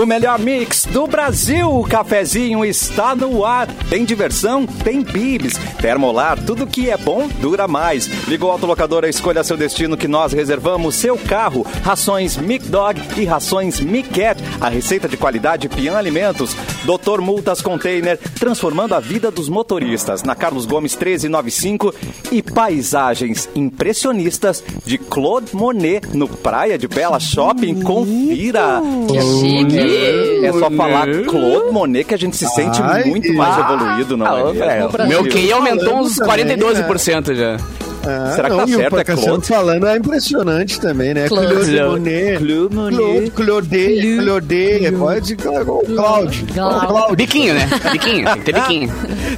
O melhor mix do Brasil. O cafezinho está no ar. Tem diversão? Tem bibs. Termolar, tudo que é bom dura mais. Ligou a autolocadora, escolha seu destino que nós reservamos seu carro. Rações Mic Dog e rações Mic Cat. A receita de qualidade Pian Alimentos. Doutor Multas Container, transformando a vida dos motoristas. Na Carlos Gomes 1395 e paisagens impressionistas de Claude Monet no Praia de Bela Shopping. Confira. Que chique. É só falar Claude Monet que a gente se sente Ai, muito mais evoluído, não é? Ah, é, meu QI aumentou uns Falando também, 42% já. Ah, Será que tá e o certo, é Cassiano Claude? falando é impressionante também, né? Claude. Claude Monet. Claude Monet. Claude, Claude, Claude, pode Claude. Claude. Claude. Biquinho, né? Biquinho, tem que ter biquinho.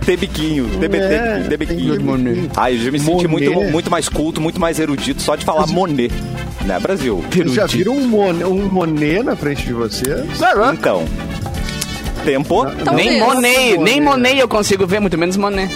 Ter biquinho, ter, ter, É, ter biquinho. tem Monet. Ai, eu já me senti muito, muito mais culto, muito mais erudito só de falar Monet, né, Brasil? Vocês já viram um Monet, um Monet na frente de você? Então, tempo. Talvez. Nem Monet, nem. Monet eu consigo ver, muito menos Monet.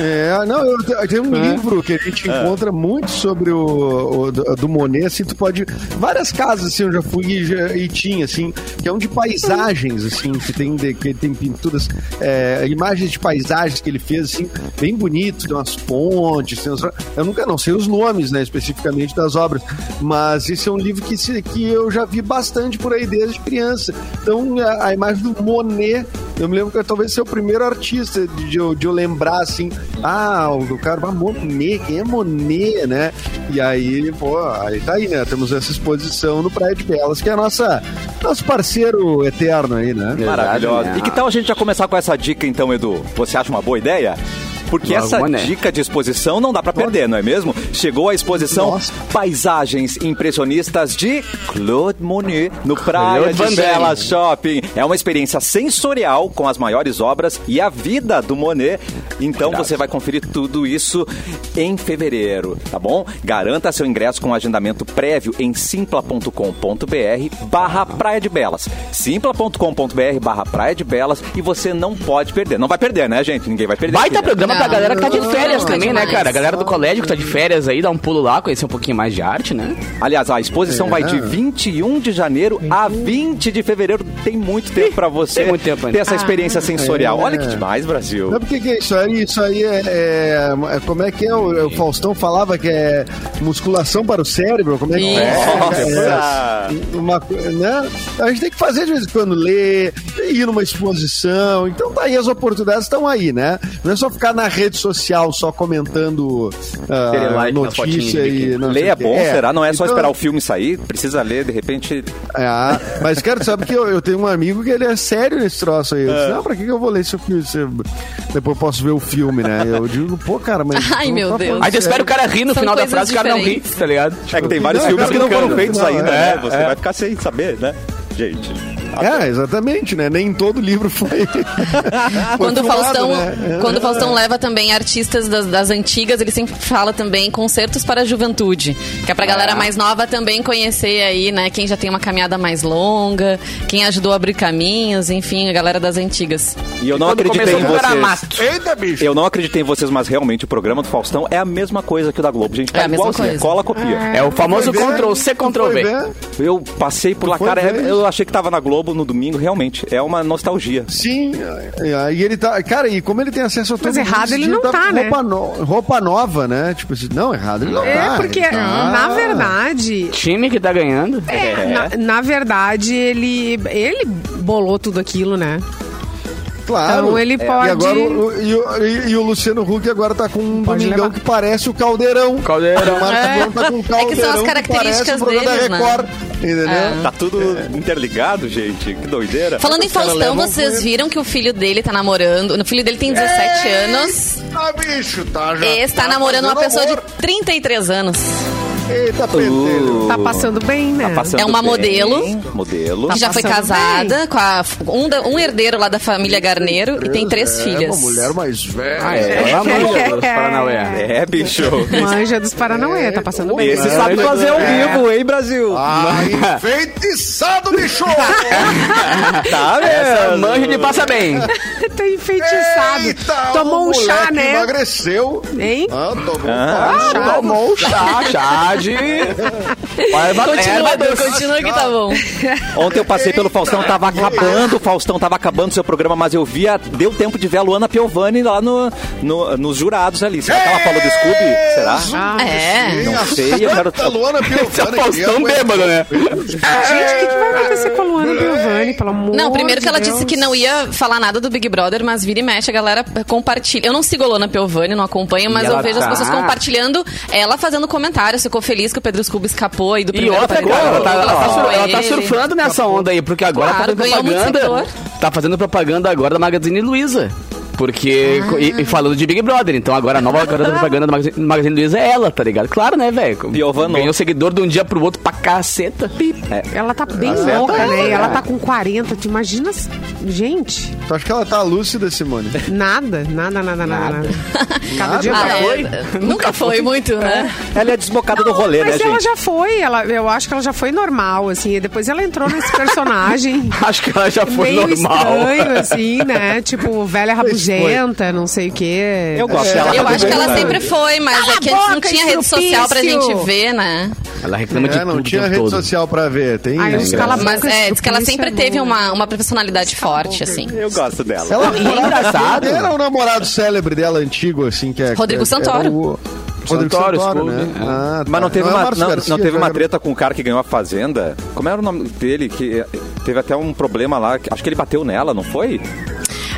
É, não, eu, te- tem um livro que a gente encontra muito sobre o, o do, Monet, assim, tu pode... Várias casas, assim, eu já fui e, já- e tinha, assim, que é um de paisagens, assim, que tem, de- que tem pinturas, é, imagens de paisagens que ele fez, assim, bem bonito, tem umas pontes, tem umas- eu nunca, não sei os nomes, né, especificamente das obras, mas esse é um livro que, que eu já vi bastante por aí desde criança. Então, a, a imagem do Monet, eu me lembro que talvez seja o primeiro artista de, de eu, de eu lembrar, assim, ah, o do cara, ah, Monet, quem é Monet, né? E aí, pô, aí tá aí, né? Temos essa exposição no Praia de Belas, que é a nossa, nosso parceiro eterno aí, né? Maravilhosa. Exato, E que tal a gente já começar com essa dica então, Edu? Você acha uma boa ideia? Porque essa Monet. dica de exposição não dá pra perder, não é mesmo? Chegou a exposição Nossa. Paisagens Impressionistas de Claude Monet no Praia Claude de. Bela Shopping. É uma experiência sensorial com as maiores obras e a vida do Monet. Então Verdade. você vai conferir tudo isso em fevereiro, tá bom? Garanta seu ingresso com agendamento prévio em simpla.com.br barra Praia de Belas. simpla.com.br barra Praia de Belas e você não pode perder. Não vai perder, né, gente? Ninguém vai perder. Baita aqui, né? programa Não. galera que tá de férias também, né, demais. cara? A galera do colégio que tá de férias aí, dá um pulo lá, conhecer um pouquinho mais de arte, né? Aliás, a exposição É. vai de 21 de janeiro a 20 de fevereiro. Tem muito tempo pra você Tem muito tempo ainda. ter essa experiência sensorial. É. Olha que demais, Brasil. Sabe o que, que é isso aí? Isso aí é, é- é- Como é que é? O, o Faustão falava que é musculação para o cérebro. Como é que é? Nossa. É, uma, né? A gente tem que fazer de vez em quando, ler, ir numa exposição. Então tá aí, as oportunidades estão aí, né? Não é só ficar na rede social só comentando Aquele like notícia e. não Ler é bom, será? Não é só Então- esperar o filme sair? Precisa ler, de repente. é, mas, cara, sabe que eu, eu tenho um amigo que ele é sério nesse troço aí. Eu disse, não, pra que, que eu vou ler esse filme? se- Depois eu posso ver o filme, né? Eu digo, pô, cara, mas. Ai, meu tá Deus. Aí tu espera o cara rir no São final da frase e o cara não ri, tá ligado? É que tem vários Não, filmes é que não foram feitos ainda, é, né? Você vai ficar sem saber, né? Gente. É, exatamente, né? Nem todo livro foi. Quando o Faustão, né? quando o Faustão leva também artistas das, das antigas, ele sempre fala também concertos para a juventude, que é pra galera mais nova também conhecer aí, né, quem já tem uma caminhada mais longa, quem ajudou a abrir caminhos, enfim, a galera das antigas. E eu não acreditei em vocês. mato. Eita, bicho! Eu não acreditei em vocês, mas realmente o programa do Faustão é a mesma coisa que o da Globo. Gente, É a tá mesma igualzinho. coisa. Cola, copia. É o famoso Foi ver? Ctrl C, Tu Ctrl foi V. ver? Eu passei por lá, cara, ver? eu achei que tava na Globo no domingo, realmente. É uma nostalgia. Sim, é, e ele tá. Cara, e como ele tem acesso a todo Mas errado ele não tá, né? roupa no- roupa nova, né? Tipo assim, não, errado ele não É, tá. porque, ele tá- na verdade, Time que tá ganhando. é, na, na verdade, ele, ele bolou tudo aquilo, né? Claro. Então ele É. pode- E, agora, o, e, o- e- e o Luciano Huck agora tá com um Pode domingão levar. que parece o Caldeirão. Caldeirão. O Marcos É. Tá com um É que são as caldeirão características parece o programa deles, da né? Record. Entendeu? Tá tudo interligado, gente. Que doideira. Falando em Faustão, vocês viram que o filho dele tá namorando, o filho dele tem 17 anos, Ah, bicho, tá já. e está tá namorando uma pessoa de amor. 33 anos. Eita, pentelho. Tá passando bem, né? Tá passando É uma bem. modelo. Modelo. que já foi casada com a, um, da- um herdeiro lá da família Garneiro e tem três É, filhas. uma mulher mais velha. Ah, é. Ela manja dos Paranauê. É, bicho. Manja dos Paranauê, tá passando bem. Esse sabe fazer ao vivo, hein, Brasil? Ah, enfeitiçado, bicho! Tá Essa mesmo. manja de passa bem. tá enfeitiçado. Eita, Tomou um chá, né? Emagreceu. Hein? Ah, tomou Ah, um chá. Tomou um chá, chá Pode valer. Continua, Edu, continua que tá bom. Ontem eu passei pelo Faustão, tava acabando, o Faustão tava acabando seu programa, mas eu via, deu tempo de ver a Luana Piovani lá no, no- nos jurados ali. Será que ela falou do Scooby? Será? Ah, É. Não sei, eu quero... A Luana Esse é o Piovani, Faustão é- bêbado, né? Gente, o que, que vai acontecer com a Luana Piovani, pelo amor Não, primeiro que ela disse que não ia falar nada do Big Brother, mas vira e mexe, a galera compartilha. Eu não sigo a Lona Piovani, não acompanho, mas eu vejo tá- as pessoas compartilhando, ela fazendo comentários, ficou feliz que o Pedro Scooby escapou aí do E primeiro outra, paredão, cara, ela tá, ela tá sur- ela tá surfando nessa onda aí, porque agora Claro, tá fazendo propaganda. Tá fazendo propaganda agora da Magazine Luiza. Porque. Ah. E, e falando de Big Brother. Então agora a nova garota da propaganda da Magazine, Magazine Luiza é ela, tá ligado? Claro, né, velho? Piovano. Ganhou seguidor de um dia pro outro pra caceta. É. Ela tá bem louca, ela, né? né? Ela tá com 40. Tu imagina. Gente, Tu acha que ela tá lúcida, Simone? nada, nada, nada, nada, nada. Cada dia Ah, mais. é, nunca foi muito, né? Ela é desbocada do rolê, né, Mas ela gente? já foi, ela, eu acho que ela já foi normal, assim. E depois ela entrou nesse personagem. Acho que ela já foi meio normal. estranho, assim, né? Tipo, velha rabugenta, não sei o quê. Eu gosto dela. Eu tá acho que ela sempre foi, mas Cala é que antes não boca, tinha rede social pra gente ver, né? Ela reclama de É, tudo não o tinha tempo rede todo. social pra ver. Tem Ai, isso. cala- Mas é, diz que ela estrupício sempre é teve uma, uma personalidade forte, assim. Eu gosto dela. Ela e é engraçado. Era o namorado célebre dela, antigo, assim, que é... Rodrigo que é- Santoro. o- Rodrigo Santoro, Scooby, né? é. Ah, Mas não tá. teve, é uma, não, Garcia, não teve já uma era- treta com o cara que ganhou a Fazenda? Como era o nome dele? Que teve até um problema lá. que- Acho que ele bateu nela, não foi?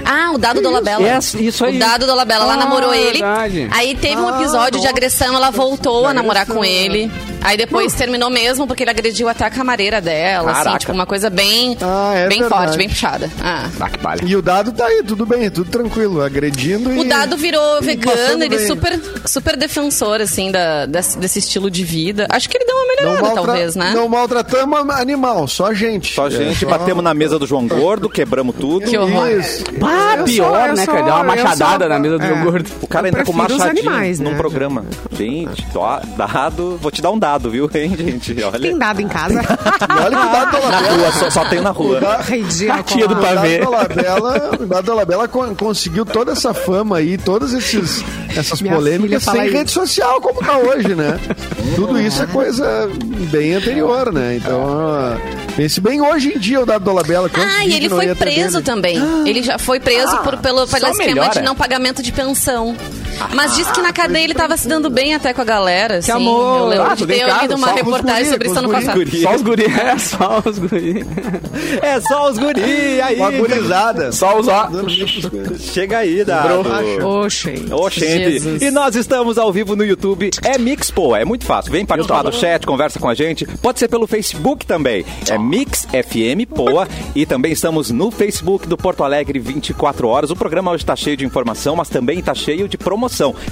Ah, o Dado Dolabella. É, isso aí. O Dado Dolabella, ela Ah, namorou ele. verdade. Aí teve um episódio de agressão, ela voltou a namorar com ele. Aí depois terminou mesmo porque ele agrediu até a camareira dela, assim, Caraca. tipo, uma coisa bem, Ah, é bem verdade. forte, bem puxada. Ah. Ah, que palha. E o dado tá aí, tudo bem, tudo tranquilo, agredindo e... O Dado virou e vegano, ele bem. super, super defensor, assim, da, desse, desse estilo de vida. Acho que ele deu uma melhorada, maltra- talvez, né? Não maltratamos animal, só gente. Só a gente É, batemos na mesa do João Gordo, quebramos tudo. Que horror. Isso. Eu pior, sou- né, sou- cara? Deu uma machadada sou- na mesa do é. João Gordo. O cara entra com machadinho animais, num né? programa. Gente, dado. Vou te dar um dado, viu, hein, gente? Olha. Tem dado em casa. E olha que o dado Dolabella... rua, só, só tem na rua. Ridículo. Tia do O Dado pavê. Dolabella, o Dado Dolabella con- conseguiu toda essa fama aí, todas esses, essas Minha polêmicas sem isso. rede social como tá hoje, né? Tudo isso é coisa bem anterior, né? Então, pense bem hoje em dia o Dado Dolabella. quantos Ah, e ele foi preso também. Ele já foi preso por, pelo, pelo esquema melhora. de não pagamento de pensão. Mas diz que na cadeia ele tava se dando bem até com a galera, assim. amor. Eu lembro Ah, de ter lido uma reportagem guri, sobre isso guri. passado. Guri. Só os guri, é, só os guri. É só os guri aí. Uma gurizada. Só os ó. Chega aí, Dado. Oxe. Oxente. Jesus. E nós estamos ao vivo no YouTube. É Mix Poa, é muito fácil. Vem participar do chat, conversa com a gente. Pode ser pelo Facebook também. É Mix FM Poa. E também estamos no Facebook do Porto Alegre 24 horas. O programa hoje está cheio de informação, mas também está cheio de promoção.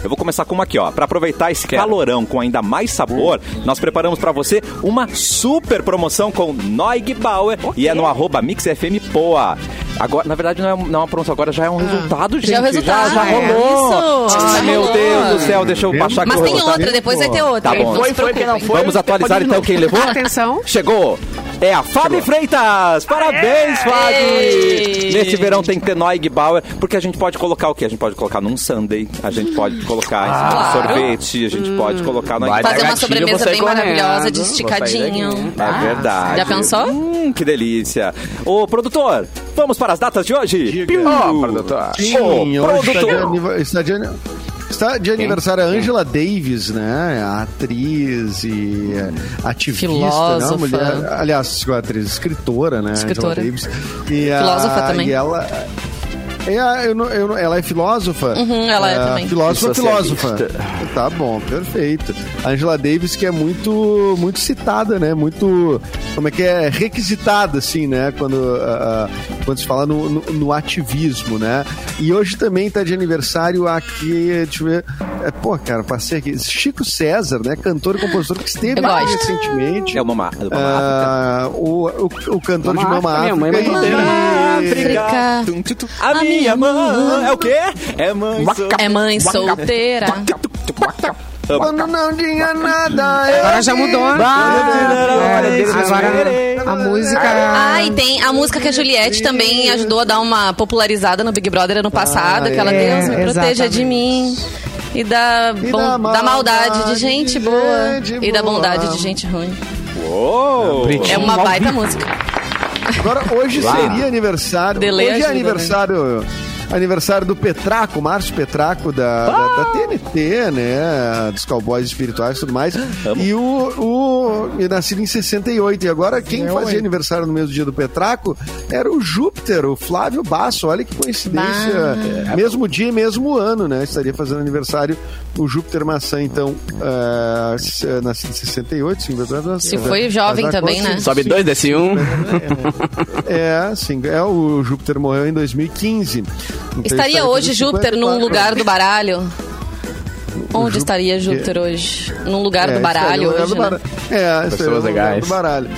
Eu vou começar com uma aqui, ó. Para aproveitar esse calorão com ainda mais sabor, nós preparamos para você uma super promoção com Noig Bauer e é no arroba Mix FM Poa. Agora, na verdade, não é, não é uma promoção, agora já é um resultado, gente. Já é o resultado, Já, já é. rolou. Isso. Já meu rolou. Deus do céu, deixa eu baixar aqui Mas tem outra, depois vai ter outra. Tá bom. Não Foi, foi, não foi. Vamos atualizar então quem levou? Atenção. Chegou! É a Fábio Freitas! Parabéns, Fábio! Ei! Nesse verão tem que ter Noig Bauer, porque a gente pode colocar o quê? A gente pode colocar num sundae, a gente pode colocar em cima do Claro. sorvete, a gente pode colocar no Vai Fazer uma gatilho, sobremesa bem maravilhosa, de vou sair esticadinho. É verdade. Já pensou? Hum, que delícia. Ô, produtor, vamos para as datas de hoje? Ó, produtor. Sim, Ô, hoje está de, produtor. aniva- está de, ani- está de aniversário a Angela Davis, né? A atriz e é, ativista, Filósofa. né? Mulher, aliás, atriz, escritora, né? Escritora. Angela Davis. E a- Filósofa também. E ela... É, a- eu não- eu não- ela é filósofa? Uhum, ela é Ah, também. Filósofa, E filósofa. Tá bom, perfeito. A Angela Davis, que é muito, muito citada, né? Muito, como é que é? Requisitada, assim, né? Quando, ah, quando se fala no, no, no ativismo, né? E hoje também tá de aniversário aqui, deixa eu ver. É, pô, cara, passei aqui. Chico César, né? Cantor e compositor que esteve aqui recentemente. É o Mama, é o Ah, o, o, o cantor Mama de Mama África, minha mãe é e- Mama África. Tum, tum, tum. A minha mãe é o quê? É mãe É mãe solteira. Quando não tinha nada. Agora já mudou. É, agora a música. Ah, e tem a música que a Juliette também ajudou a dar uma popularizada no Big Brother ano passado, aquela é, Deus me proteja de mim. E da, E bom- da da maldade de gente de boa. gente e da boa. bondade de gente ruim. Uou! É uma baita música. Agora, hoje seria aniversário. Delay hoje é ajuda, aniversário. Aniversário do Petraco, Márcio Petraco, da, da, da TNT, né? Dos Cowboys Espirituais e tudo mais. E o, o. e Nascido em 68. E agora, quem fazia aniversário no mesmo dia do Petraco era o Júpiter, o Flávio Basso. Olha que coincidência. Mesmo dia e mesmo ano, né? Estaria fazendo aniversário o Júpiter Maçã, então. ah, se- nascido em 68, sim, Se foi jovem também, né? Sobe dois, desce um. é, sim. É, o Júpiter morreu em 2015. Então Estaria estaria hoje Júpiter num 54 lugar do baralho? Onde estaria Júpiter hoje? Num lugar É, do baralho no lugar hoje, do né? baralho. É, lugar legais. do baralho.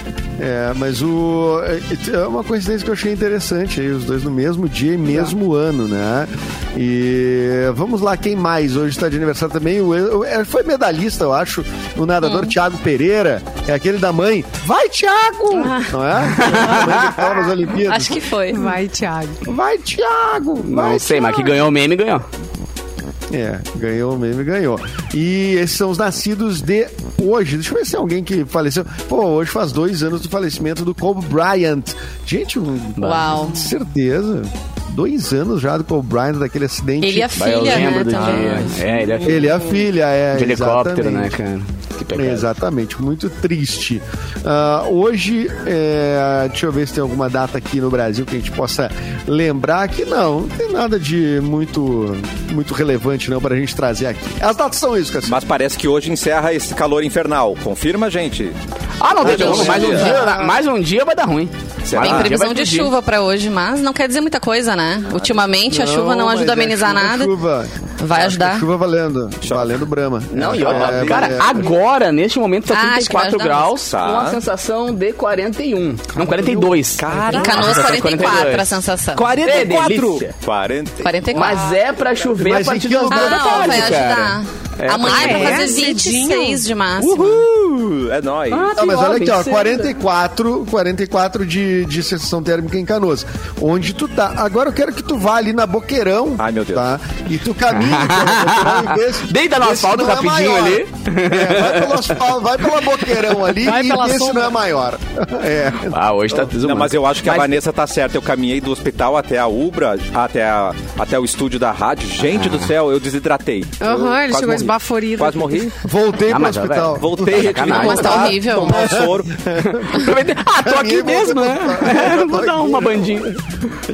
É, mas o. É é uma coincidência que eu achei interessante aí, os dois no mesmo dia e mesmo ano, né? E vamos lá, quem mais hoje está de aniversário também? O, o- é, foi medalhista, eu acho, o nadador Thiago Pereira, é aquele da mãe. Vai, Thiago! Não é? A mãe que tava nas Olimpíadas. Acho que foi. Vai, Thiago. Vai, Thiago! Vai, Não sei, mas que Thiago! ganhou o meme, ganhou. É, ganhou o meme, ganhou. E esses são os nascidos de hoje. Deixa eu ver se é alguém que faleceu. Pô, hoje faz dois anos do falecimento do Kobe Bryant. Gente, um, Uau. certeza. Dois anos já do Kobe Bryant, daquele acidente. Ele e a filha, né, lembro do também. dia. É, ele é Ele e a filha, é. de helicóptero, né, exatamente. cara? Que pecado. Exatamente, muito triste. Ah, hoje, é, deixa eu ver se tem alguma data aqui no Brasil que a gente possa lembrar que não, não tem nada de muito, muito relevante não pra gente trazer aqui. As datas são isso, Cassio. Mas parece que hoje encerra esse calor infernal. Confirma, gente? Ah, não, tem vamos, mais um dia. mais um dia vai dar ruim. Será? Tem Ah, previsão de chuva pra hoje, mas não quer dizer muita coisa, né? Ultimamente a chuva não ajuda a é amenizar chuva, nada. Chuva. Vai ajudar. que é Chuva valendo. Valendo Brahma. Não, e É, olha, é, cara, é, agora, neste momento, tá Ah, acho que vai 34 ajudar graus, Tá. com a sensação de 41. Não, 42. Em Canoas, 44 a sensação. 44! delícia. 40. 44. Mas é pra chover Mas a em partir das lugar? duas da Ah, tarde, vai cara. ajudar. É, Amanhã ah, é pra é? fazer Cedinho? 26 de máximo. Uhul! É nóis. Ah, Não, mas pior, olha aqui, ó, cedo. 44, 44 de, de sensação térmica em Canoas. Onde tu tá. Agora eu quero que tu vá ali na Boqueirão. Ai, meu Deus. Tá? E tu caminhe e Deita no asfalto não é rapidinho maior. ali. É, vai pelo asfalto, vai pela Boqueirão ali Vai e pela vê se sombra. não é maior. É. Ah, hoje tá Não, desumano. mas eu acho que a Mas- Vanessa tá certa. Eu caminhei do hospital até a Ubra, até, a- até o estúdio da rádio. Gente do céu, eu desidratei. Aham, Eu ele chegou morri. esbaforido. Quase morri. Voltei Ah, pro mas, hospital. Voltei, tive que Sacanagem. Mas tá horrível. tomar o soro. ah, tô aqui mesmo, né? Vou dar uma bandinha.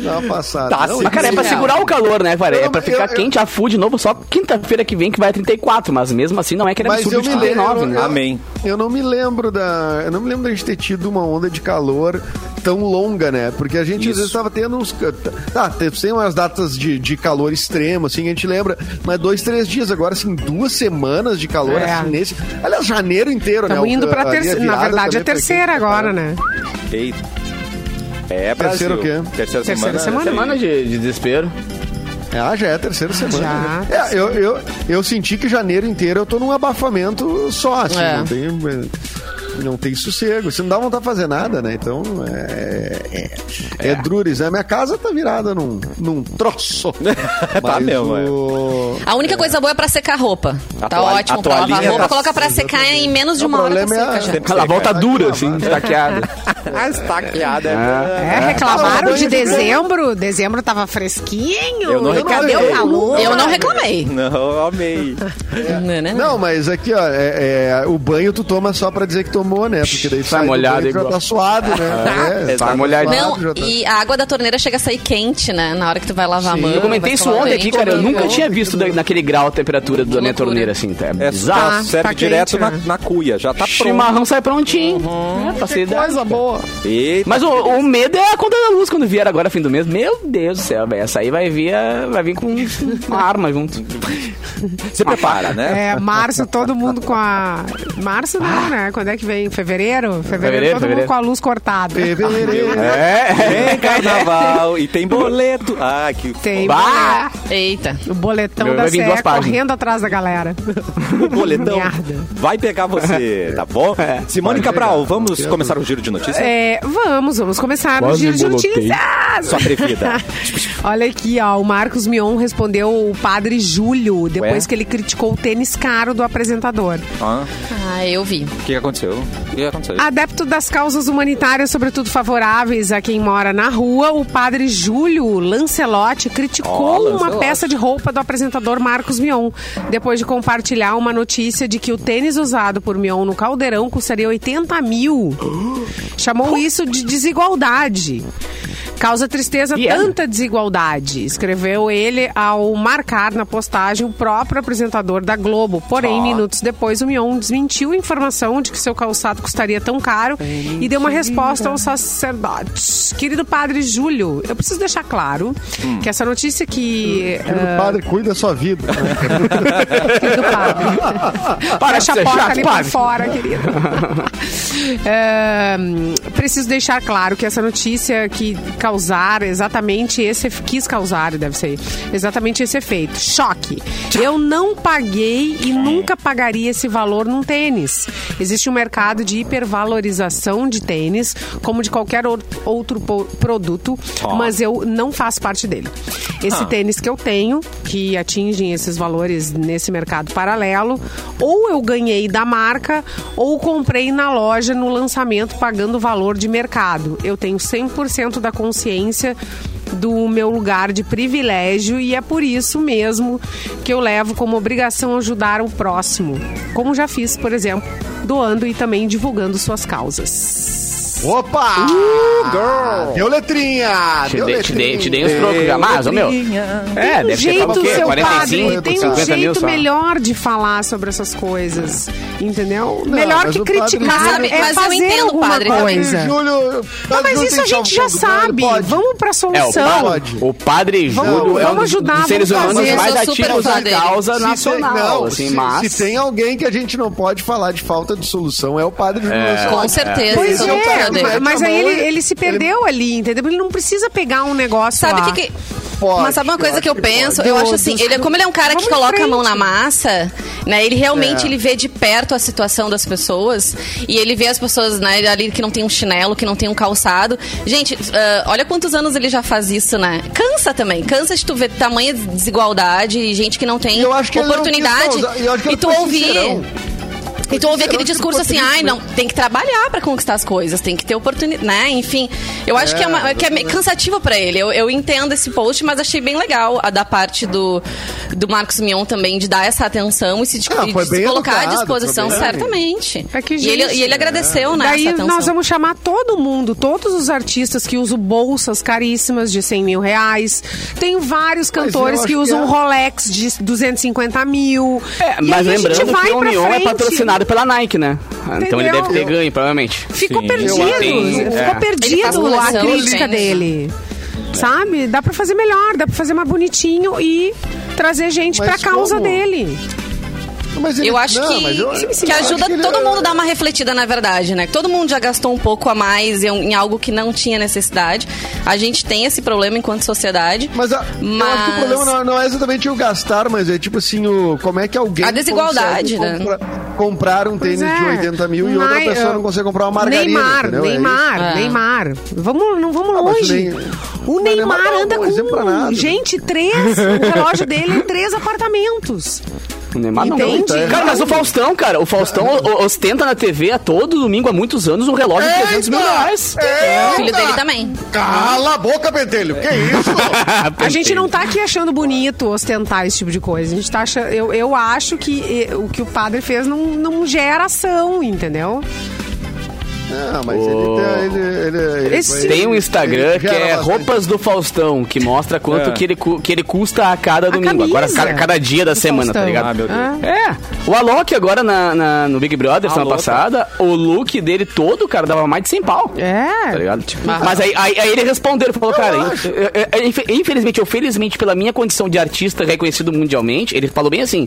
Dá uma passada. Tá, Não, sim. Mas, cara, é pra Não. segurar o calor, né, cara? É pra ficar eu- eu- quente a full de novo só quinta-feira que vem que vai a 34, mas mesmo assim não é que era Mas absurdo eu de me lembro. 39, né? Amém. Eu não me lembro da. Eu não me lembro da gente ter tido uma onda de calor tão longa, né? Porque a gente às Isso. vezes estava tendo uns. Tá, tem umas datas de, de calor extremo, assim, a gente lembra. Mas dois, três dias. Agora, assim, duas semanas de calor, É. assim, nesse. Aliás, janeiro inteiro, né? Estamos indo pra terceira. Na verdade, foi terceira quente, agora, né? Eita. É, Brasil. Terceiro o quê? Terceira, Terceira semana. Semana de, de desespero. Ah, já é a terceira semana. Já. né? É, eu, eu, eu senti que janeiro inteiro eu tô num abafamento só, assim, É. não tem. Não tem sossego, você não dá vontade de fazer nada, né? Então é. É, é. Drures, né? Minha casa tá virada num, num troço. Tá mesmo, é. o... A única coisa boa é pra secar roupa. A tá toalha- ótimo a pra lavar roupa. tá- Coloca pra secar em menos de O uma hora tá problema é seca a- já. Tem que Ela volta dura, assim, estaqueada. Ah, estaqueada. É, Ah, reclamaram banho de de dezembro. Dezembro tava fresquinho. Eu não Cadê reclamei. o calor? Eu não reclamei. Não, amei. Né? Não, mas aqui, ó, é, é, o banho tu toma só pra dizer que tomou, né? Porque daí tu Sai sai do molhado tu já igual. tá suado, né? É, Tá molhadinho. suado, Não, tá- e a água da torneira chega a sair quente, né? Na hora que tu vai lavar Sim. a mão. Eu comentei isso ontem aqui, cara. Eu nunca tinha visto da- naquele grau a temperatura da minha torneira, assim. Tá? É bizarro. tá, serve tá direto quente, na, né? na cuia. Já tá pronto. Chimarrão sai prontinho. É, facilidade. Coisa boa. Eita. Mas o, o medo é a conta da luz quando vier agora fim do mês. Meu Deus do céu, velho. Essa aí vai vir, a- vai vir com uma arma junto. Se prepara, né? É, março, todo mundo com a. Março não, né? Quando é que vem? Fevereiro? Fevereiro, Fevereiro, todo fevereiro. mundo com a luz cortada. Fevereiro. É. Tem carnaval e tem boleto. Ah, que Tem Bah! Eita. o boletão Vai da CE correndo atrás da galera. boletão Merda. vai pegar você, tá bom? Simone Cabral, vamos começar o giro de notícias? É, vamos, vamos começar Quase giro de notícias. Sua atrevida. Olha aqui, ó, o Marcos Mion respondeu o padre Júlio depois Ué? que ele criticou o tênis caro do apresentador. Ah, Ah, eu vi. O que que aconteceu? Adepto das causas humanitárias, sobretudo favoráveis a quem mora na rua, o padre Júlio Lancelotti criticou uma Lancelotti. peça de roupa do apresentador Marcos Mion, depois de compartilhar uma notícia de que o tênis usado por Mion no caldeirão custaria 80 mil. Chamou isso de desigualdade. Causa tristeza E é, tanta desigualdade, escreveu ele ao marcar na postagem o próprio apresentador da Globo. Porém, minutos depois, o Mion desmentiu a informação de que seu calçado custaria tão caro e deu uma resposta aos sacerdotes. Querido padre Júlio, eu preciso deixar claro que essa notícia que... O padre cuida da sua vida. Querido padre. Para Fecha a porta chato, ali padre. fora, querido. É, preciso deixar claro que essa notícia que causar exatamente esse quis causar, deve ser exatamente esse efeito. Choque. Eu não paguei e nunca pagaria esse valor num tênis. Existe um mercado de hipervalorização de tênis, como de qualquer ou- outro produto, mas eu não faço parte dele. Esse Ah. tênis que eu tenho, que atingem esses valores nesse mercado paralelo, ou eu ganhei da marca, ou comprei na loja no lançamento pagando o valor de mercado. Eu tenho 100% da consciência do meu lugar de privilégio e é por isso mesmo que eu levo como obrigação ajudar o próximo, como já fiz, por exemplo, doando e também divulgando suas causas. Opa! Deu letrinha! Te deu te dei, letrinha. te dei uns trocos já, mais ou meu? É, Tem um deve ser jeito, o quê? seu 45, padre, tem um 50 mil jeito melhor de falar sobre essas coisas, entendeu? melhor mas que criticar Mas sabe- é mas eu fazer entendo, alguma padre, coisa. Júlio, Não, mas isso a gente já sabe. Vamos pra É, o, solução. padre, o padre Vamos- Júlio é um vamos dos, ajudar, seres vamos humanos fazer. mais Eu ativos da causa Se nacional, tem, não, assim, se, mas... se tem alguém que a gente não pode falar de falta de solução, é o padre Júlio É. Com certeza. Pois Esse é que dele. Mas a aí ele, ele se perdeu ali, entendeu? Ele não precisa pegar um negócio Sabe o que, que Pode, Mas sabe uma coisa acho que eu ele penso? pode. Eu acho assim, ele, como ele é um cara que coloca a mão na massa, né? Ele realmente É. ele vê de perto a situação das pessoas e ele vê as pessoas né, ali que não tem um chinelo, que não tem um calçado. Gente, ah, olha quantos anos ele já faz isso, né? Cansa também, cansa de tu ver tamanha desigualdade e gente que não tem E que ele não oportunidade. causar- e que e ele tu ouvir. sincerão. E tu ouve Sincerão aquele que discurso assim, ai, né? não, tem que trabalhar pra conquistar as coisas, tem que ter oportunidade, né? Enfim, eu acho que é, uma, que é meio cansativo pra ele. Eu, eu entendo esse post, mas achei bem legal a da parte do, do Marcos Mion também, de dar essa atenção e se, Ah, e foi de se colocar à educado, disposição, foi bem. certamente. É que, e, ele, gente, e ele agradeceu, né, Daí nós vamos chamar todo mundo, todos os artistas que usam bolsas caríssimas de 100 mil reais. Tem vários cantores que usam que é- Rolex de 250 mil. É, mas gente lembrando que o Mion é frente. Patrocinado pela Nike, né? Então ele Entendeu? deve ter ganho, provavelmente. Ficou Sim. perdido. Ficou é. Perdido faz a crítica dele. Sabe? Dá pra fazer melhor, dá pra fazer mais bonitinho e trazer gente Mas pra causa como? dele. Mas ele- Eu acho não, que, mas eu- que eu ajuda acho que ele- todo mundo a dar uma refletida, na verdade, né? Todo mundo já gastou um pouco a mais em, em algo que não tinha necessidade. A gente tem esse problema enquanto sociedade. Mas, a, eu acho que o Mas- problema não, não é exatamente o gastar, mas é tipo assim, o, como é que alguém A desigualdade, né? compra- comprar um tênis Pois de é. 80 mil e outra pessoa não consegue comprar uma margarina, Neymar, entendeu? É Neymar, É. Neymar. Vamos, não vamos Ah, mas longe. o Ney- O mas o Neymar é anda com, gente, três. O relógio dele é três apartamentos. O Neymar não Entende? ganha. Cara, mas o Faustão, cara, o Faustão o- ostenta na TV a todo domingo há muitos anos um relógio de 300 mil reais. O filho dele também. Cala a boca, Pentelho! Que isso? A gente não tá aqui achando bonito ostentar esse tipo de coisa. A gente tá achando, eu, eu acho que eh, o que o padre fez não, não gera ação, entendeu? Não, mas ele, tá- ele, ele, ele Esse- foi- Tem um Instagram ele que é bastante. Roupas do Faustão, que mostra quanto É. que, ele, que ele custa a cada domingo. camisa Agora, cada, cada dia da do semana, tá Faustão. ligado? Ah, meu Deus. Ah. É, o Alok agora na, na- no Big Brother, semana passada, o look dele todo, cara, dava mais de 100 pau. Tá É. ligado? Mas aí, aí, aí ele respondeu, ele falou, cara, é- é- infelizmente ou felizmente, pela minha condição de artista reconhecido mundialmente, ele falou bem assim,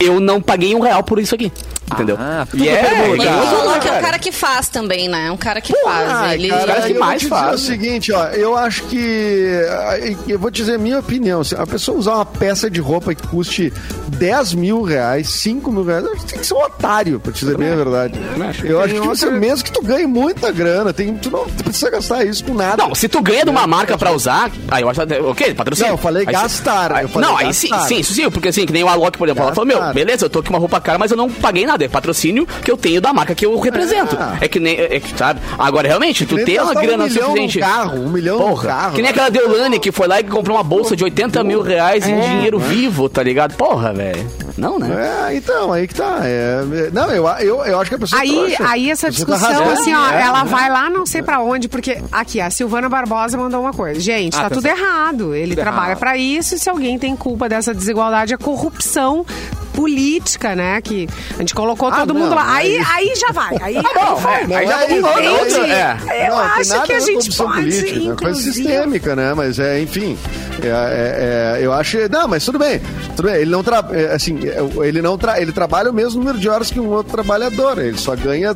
eu não paguei um real por isso aqui. Entendeu? Ah, e é, permuta. E é o isso, Alok é cara. um cara que faz também, né? É um cara que faz. Ele... cara, caras que eu mais vou te dizer fazem. o seguinte, ó, eu acho que ah, eu vou te dizer a minha opinião. Se a pessoa usar uma peça de roupa que custe 10 mil reais, 5 mil reais, acho que tem que ser um otário, pra te dizer bem a verdade. acho. Eu acho que você, mesmo que tu ganhe muita grana, tem, tu não tu precisa gastar isso com nada. Não, se tu ganha de uma marca pra usar, aí eu acho ok, patrocínio. Não, eu falei Aí se- gastar, eu aí- falei não, aí sim, gastar. sim, isso sim, porque assim, que nem o Alok, por exemplo, ela falou, meu, Gastar. beleza, eu tô com uma roupa cara, mas eu não paguei nada, é patrocínio que eu tenho da marca que eu represento. É, que nem, é, que, sabe? Agora, realmente, tu tem uma um grana milhão num suficiente. carro, um milhão Porra, carro. que nem aquela Deolane que foi lá e comprou uma bolsa de 80 mil reais É. em dinheiro vivo, tá ligado? Porra, velho. Não, né? É, então, aí que tá. É, é, não, eu, eu, eu acho que a pessoa. Aí, trouxa. aí essa tá discussão, rasgando assim, ó, ela vai lá não sei pra onde, porque aqui, a Silvana Barbosa mandou uma coisa. Gente, tá Atenção. tudo errado. Ele Tudo trabalha errado. pra isso e se alguém tem culpa dessa desigualdade, é corrupção política, né? Que a gente colocou Ah, todo não, mundo lá. Aí, aí já vai. Aí, bom, aí vai. é, Não aí já é não é outra, é. Eu Não, acho que a gente pode, política, né? Coisa inclusive... sistêmica, né? Mas é, enfim. é, é, é, eu acho. Não, mas tudo bem. Tudo bem. Ele não tra... é, assim, é, ele não tra... ele trabalha o mesmo número de horas que um outro trabalhador. Ele só ganha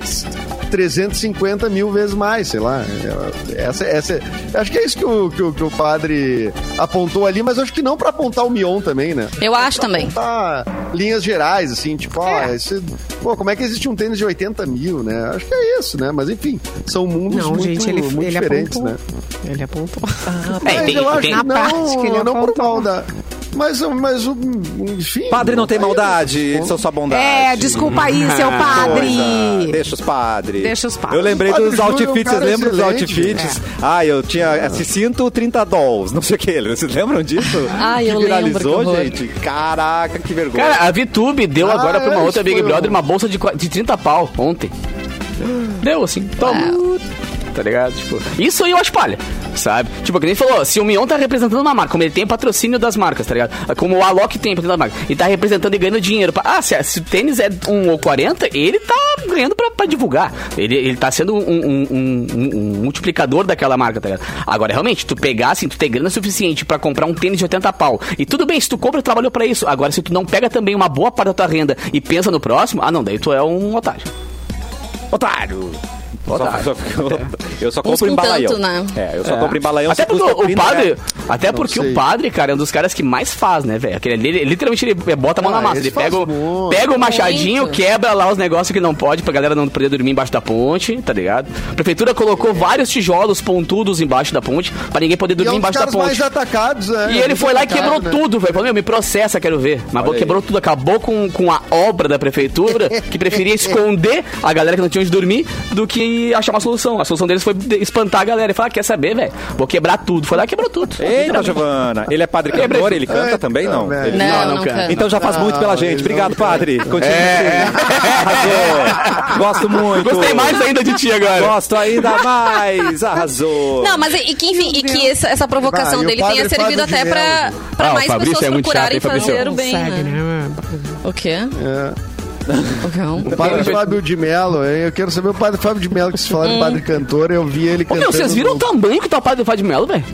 350 mil vezes mais, sei lá. É, Essa, essa, acho que é isso que o, que o, que o padre apontou ali, mas acho que não pra apontar o Mion também, né? Eu acho também. Apontar linhas gerais, assim, tipo, ó, É. esse- pô, como é que existe um tênis de 80 mil, né? Acho que é isso, né? Mas enfim, são mundos Não, muito, gente, ele, muito ele diferentes, apontou. né? Ele apontou. É, Mas tem- eu acho tem- que não, prática, ele não por apontou. mal da... Mas, mas o- enfim... Padre não tem maldade, eles são só bondade. É, desculpa aí, seu Coisa. padre. Deixa os padres. Deixa os padres. Eu lembrei padre dos Júlio é um outfits, lembram dos outfits? Ah, eu tinha esse cinto 30 dolls, não sei o que. Vocês lembram disso? Ai, que eu lembro, viralizou, que horror. gente. Caraca, que vergonha. Cara, a VTube deu Ah, agora pra uma é, outra Big Brother um- uma bolsa de, de 30 pau ontem. Deu assim, toma. Tá ligado? Tipo, isso aí eu acho palha, sabe? Tipo, que nem falou, se o Mion tá representando uma marca, como ele tem patrocínio das marcas, tá ligado? Como o Alok tem patrocínio das marcas, e tá representando e ganhando dinheiro. pra- ah, se, se o tênis é 1 ou 40, ele tá ganhando pra, pra divulgar. Ele, ele tá sendo um, um- um- um- um multiplicador daquela marca, tá ligado? Agora, realmente, tu pegar, assim, tu ter grana suficiente pra comprar um tênis de 80 pau, e tudo bem, se tu compra, tu trabalhou pra isso. Agora, se tu não pega também uma boa parte da tua renda e pensa no próximo, ah, não, daí tu é um otário. Otário. Otário. Só- só- eu só compro em balaião. tanto, né? É, eu só compro em balaião. Até se porque o 30 padre, até porque o padre, cara, é um dos caras que mais faz, né, velho? Ele- literalmente ele bota a mão Ah, na massa. Ele pega, o, pega o machadinho, Muito. quebra lá os negócios que não pode pra galera não poder dormir embaixo da ponte, tá ligado? A prefeitura colocou vários tijolos pontudos embaixo da ponte pra ninguém poder E é dormir dos embaixo da ponte. mais atacados, né? E ele foi lá e quebrou né? tudo, velho. Falou, meu, me processa, quero ver. Mas Olha aí. quebrou tudo, acabou com, com a obra da prefeitura, que preferia esconder a galera que não tinha onde dormir do que achar uma solução. A solução deles foi de- espantar a galera e falar, quer saber, velho? Vou quebrar tudo. Foi lá e quebrou tudo. Eita, Giovana. Ele é padre cantor, ele canta também, não? Ele- Não, Não, não, canta. canta. Então já faz muito pela gente. Obrigado, padre. Continue. É. Arrasou. Gosto muito. Gostei mais ainda de ti agora. Gosto ainda mais. Arrasou. Não, mas e, que, enfim, e que essa, essa provocação Ah, dele tenha servido até pra, pra Ah, mais Fabrício pessoas é procurarem chato, fazer o bem, Consegue, né? né? O quê? É. O padre Fábio de Mello, hein? eu quero saber o padre Fábio de Mello, que se falar de padre cantor, eu vi ele Ô, cantando. meu, vocês viram o tamanho que tá o padre do Fábio de Melo, velho?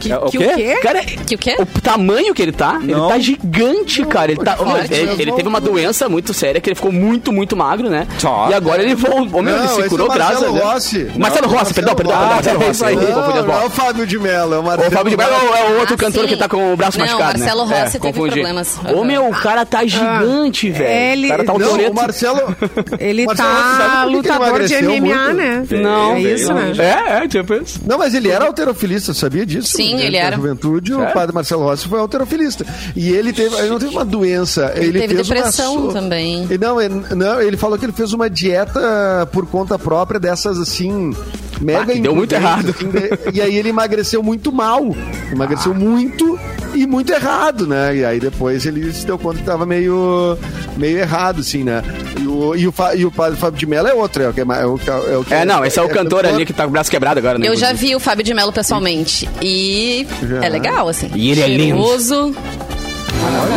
Que, É, o que quê? o quê? Cara, Que o quê? o tamanho que ele tá, ele Não. tá gigante, cara. Ele, tá, forte, ele, né? ele teve uma doença muito séria, que ele ficou muito, muito magro, né? Só. E agora ele voltou. Ô, meu, Não, ele se esse curou é o graças a Marcelo Deus. Rossi. Marcelo Não, Rossi, perdão, perdão, Marcelo perdão, Marcelo Rossi. Aí, Não, Não, é o. Fábio de Mello, é o O Marcelo Fábio de Mello é o outro Ah, cantor sim. que tá com o braço Não, machucado, né? Marcelo Rossi É, teve confundi. problemas. Ô, meu, o cara tá gigante, velho. ele- O cara tá Não, Não, o Marcelo... Ele Marcelo tá ele lutador de MMA, né? Não, é isso, né? É, é, tipo isso. Não, mas ele era alterofilista, sabia disso? Sim, Durante ele era. juventude, o padre Marcelo Rossi foi alterofilista. E ele teve, ele não teve uma doença, ele, teve fez uma depressão so- também. Não, ele, não, ele falou que ele fez uma dieta por conta própria dessas assim mega Ah, deu muito errado. assim, de- e aí ele emagreceu muito mal. Emagreceu muito e muito errado, né? E aí depois ele se deu conta que tava meio, meio errado, assim, né? E o, e o, e o padre Fábio de Mello é outro, é o que é, é o, que- é o que É, não, esse é o cantor ali que tá com o braço quebrado agora, né? Eu já vi o Fábio de Mello pessoalmente. E Já. é legal, assim. E ele é lindo.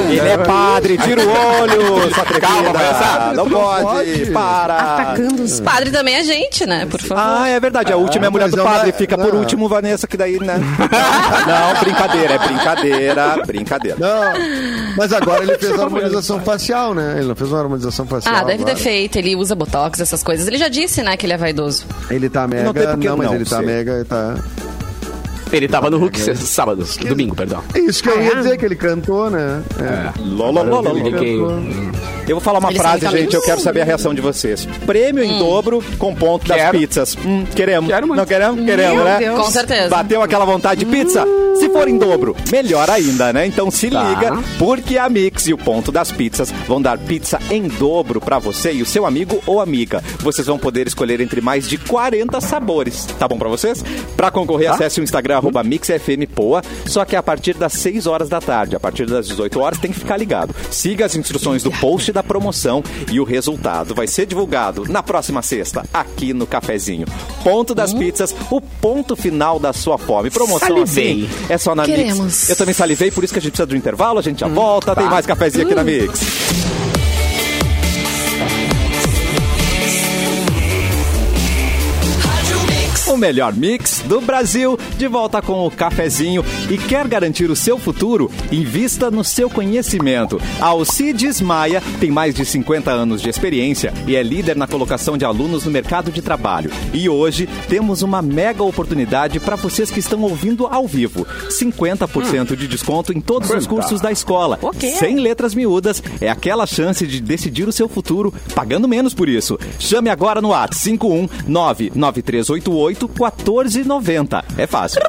Ele é padre, tira o olho, sua Calma. Não pode, para. Atacando os Padre também é gente, né? Por favor. Ah, é verdade. A última é a mulher do é uma- padre. Fica por último, Vanessa, que daí, né? Não, brincadeira, é brincadeira, brincadeira. Não, mas agora ele fez a harmonização facial, né? Ele não fez uma harmonização facial. Ah, deve ter feito. Ele usa botox, essas coisas. Ele já disse, né, que ele é vaidoso. Ele tá mega. Não mas não ele tá mega. Tá... Ele tava no Hulk s- sábado, domingo, perdão. É Isso que eu Ah, ia é? dizer, que ele cantou, né? É. Lolo, lolo, lolo. Ele que- Eu vou falar uma frase, gente, eu quero saber a reação de vocês. Prêmio em dobro com ponto das pizzas. Hum, queremos. Quero muito. Não queremos? Queremos, Meu né? Deus. Com certeza. Bateu aquela vontade de pizza? Se for em dobro, melhor ainda, né? Então se Tá. liga, porque a Mix e o Ponto das Pizzas vão dar pizza em dobro pra você e o seu amigo ou amiga. Vocês vão poder escolher entre mais de 40 sabores. Tá bom pra vocês? Pra concorrer, Tá. acesse o Instagram arroba MixFMPoa, só que é a partir das 6 horas da tarde. A partir das 18 horas tem que ficar ligado. Siga as instruções do post da promoção e o resultado vai ser divulgado na próxima sexta, aqui no Cafezinho. Ponto das pizzas, o ponto final da sua fome. Promoção Salivei. assim é só na Queremos. Mix. Eu também salivei, por isso que a gente precisa de um intervalo, a gente já volta. Tem mais cafezinho aqui na Mix. O melhor mix do Brasil, de volta com o cafezinho. E quer garantir o seu futuro? Invista no seu conhecimento. A Alcides Maia tem mais de 50 anos de experiência e é líder na colocação de alunos no mercado de trabalho. E hoje temos uma mega oportunidade para vocês que estão ouvindo ao vivo. 50% de desconto em todos os cursos da escola. Sem letras miúdas, é aquela chance de decidir o seu futuro pagando menos por isso. Chame agora no 5199388 1490. É fácil.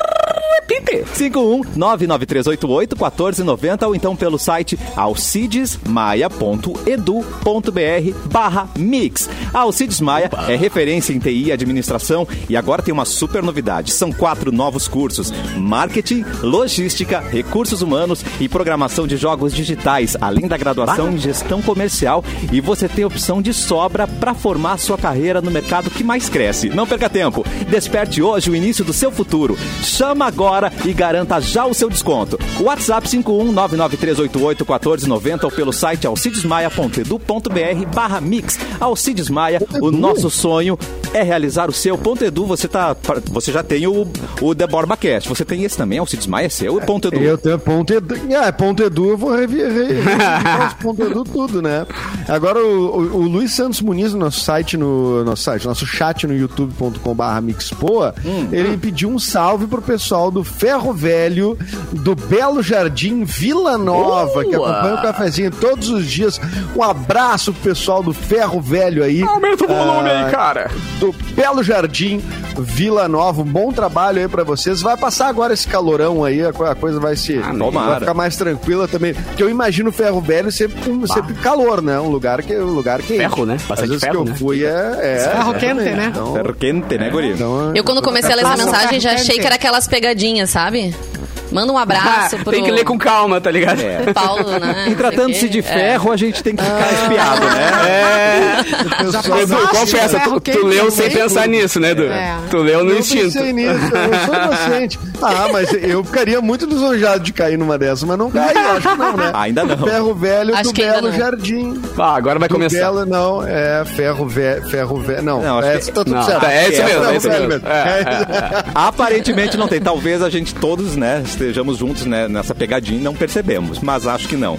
51993881490 ou então pelo site alcidesmaia.edu.br barra mix. A Alcides Maia é referência em TI e administração e agora tem uma super novidade. São quatro novos cursos. Marketing, logística, recursos humanos e programação de jogos digitais, além da graduação em gestão comercial e você tem opção de sobra para formar sua carreira no mercado que mais cresce. Não perca tempo. Desperte hoje o início do seu futuro. Chama agora e garanta já o seu desconto. WhatsApp 51993881490 ou pelo site alcidesmaia.edu.br barra mix. Alcides Maia, o nosso sonho é realizar o seu. Ponto Edu, você, tá, você já tem o, o The Borba Cast. Você tem esse também? Alcides Maia é seu? E Ponto Edu? Eu tenho ponto edu. É, ponto edu, eu vou rever ponto edu tudo, né? Agora o, o- o Luiz Santos Muniz, no nosso site, no nosso site, nosso chat no youtube.com.br mixpoa, ele pediu um salve pro pessoal do Ferro Velho, do Belo Jardim Vila Nova, que Boa! acompanha o cafezinho todos os dias. Um abraço pro pessoal do Ferro Velho aí. Aumenta o volume Ah, aí, cara. do Belo Jardim, Vila Nova. Um bom trabalho aí pra vocês. Vai passar agora esse calorão aí, a co- a coisa vai se tomara. vai ficar mais tranquila também. Porque eu imagino Ferro Velho sempre com sempre calor, né? Um lugar que um lugar quente. Ferro, né? Às Bastante vezes ferro, que eu né? fui é, é Ferro quente, exatamente. né? Então, Ferro quente, né, guri? então, Eu, quando comecei a ler essa Passa mensagem, o já achei que era aquelas pegadinhas, sabe? Manda um abraço pro... Tem que ler com calma, tá ligado? pro Paulo, né? E tratando-se de É. ferro, a gente tem que ficar espiado, né? É. Já Edu, confessa, tu, tu leu sem pensar nisso, né, Edu? É. Tu leu no Eu instinto. pensei nisso, eu sou inocente. Ah, mas eu ficaria muito lisonjado de cair numa dessas, mas não cai, eu acho que não, né? Ainda não. Ferro Velho Acho do Belo. Jardim. Ah, agora vai Do começar. Belo, não, é Ferro Velho, Ferro Velho, não, Não, acho é, que- tá tudo Não, certo. tá, é isso Ferro mesmo, é isso mesmo. É, é, é. Aparentemente não tem. Talvez a gente todos, né, estejamos juntos né, nessa pegadinha e não percebemos, mas acho que não.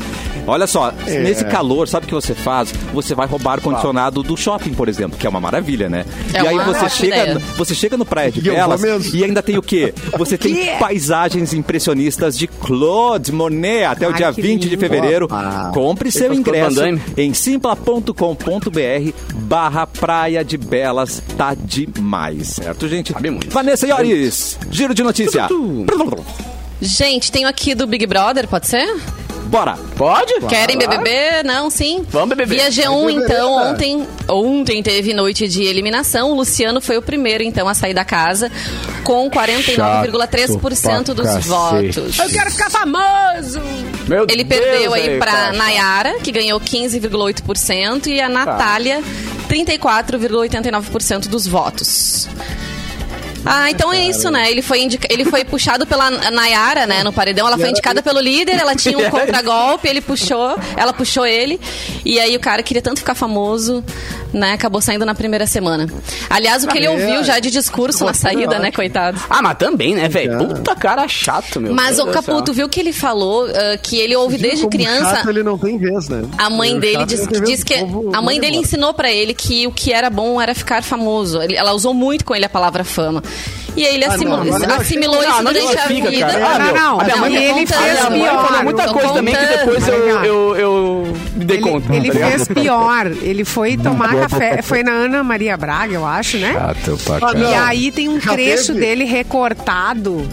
Olha só, É. nesse calor, sabe o que você faz? Você vai roubar ar-condicionado do shopping, por exemplo, que é uma maravilha, né? É e aí você chega, ideia. você chega no Praia de E Belas e ainda tem o quê? Você tem paisagens impressionistas de Claude Monet até o Ai, dia que 20 de lindo. fevereiro. Opa. Compre seu ingresso em simpla.com.br barra Praia de Belas. Tá demais, certo, gente? Sabe muito. Vanessa Iores, giro de notícia. Gente, tenho aqui do Big Brother, pode ser? Bora. Pode? Querem Claro. BBB? Não, sim. Vamos BBB. Via G1, Vai BBB, então, cara. ontem, ontem teve noite de eliminação. O Luciano foi o primeiro, então, a sair da casa com 49,3% dos cacete. votos. Eu quero ficar famoso! Meu Ele Deus, perdeu aí pra cara. Nayara, que ganhou 15,8%, e a Tá. Natália, 34,89% dos votos. Ah, então é isso, né? Ele foi, indica- ele foi puxado pela Nayara, né? No paredão. Ela foi indicada pelo líder, ela tinha um contragolpe, ele puxou, ela puxou ele. E aí o cara queria tanto ficar famoso, né? Acabou saindo na primeira semana. Aliás, o que ele É. ouviu já de discurso na saída, né, coitado? Ah, mas também, né, velho? Puta cara chato, meu. Mas o. Caputo, viu que ele falou ah, que ele ouve desde criança. chato, ele não tem vez, né? A mãe O dele chato, diz, que a mãe dele ensinou pra ele que o que era bom era ficar famoso. Ela usou muito com ele a palavra fama. E aí ele Ah, assimilou, não, mas não, assimilou não, isso não durante a vida. cara. Ah, meu, não, a minha não, mãe- e ele contando. fez A minha pior. falou muita coisa também que contando. depois eu, eu, eu me dei Ele, conta. ele tá fez pior. Ele foi tomar café. Foi na Ana Maria Braga, eu acho, né? Chato pra Ah, não. E aí tem um trecho dele recortado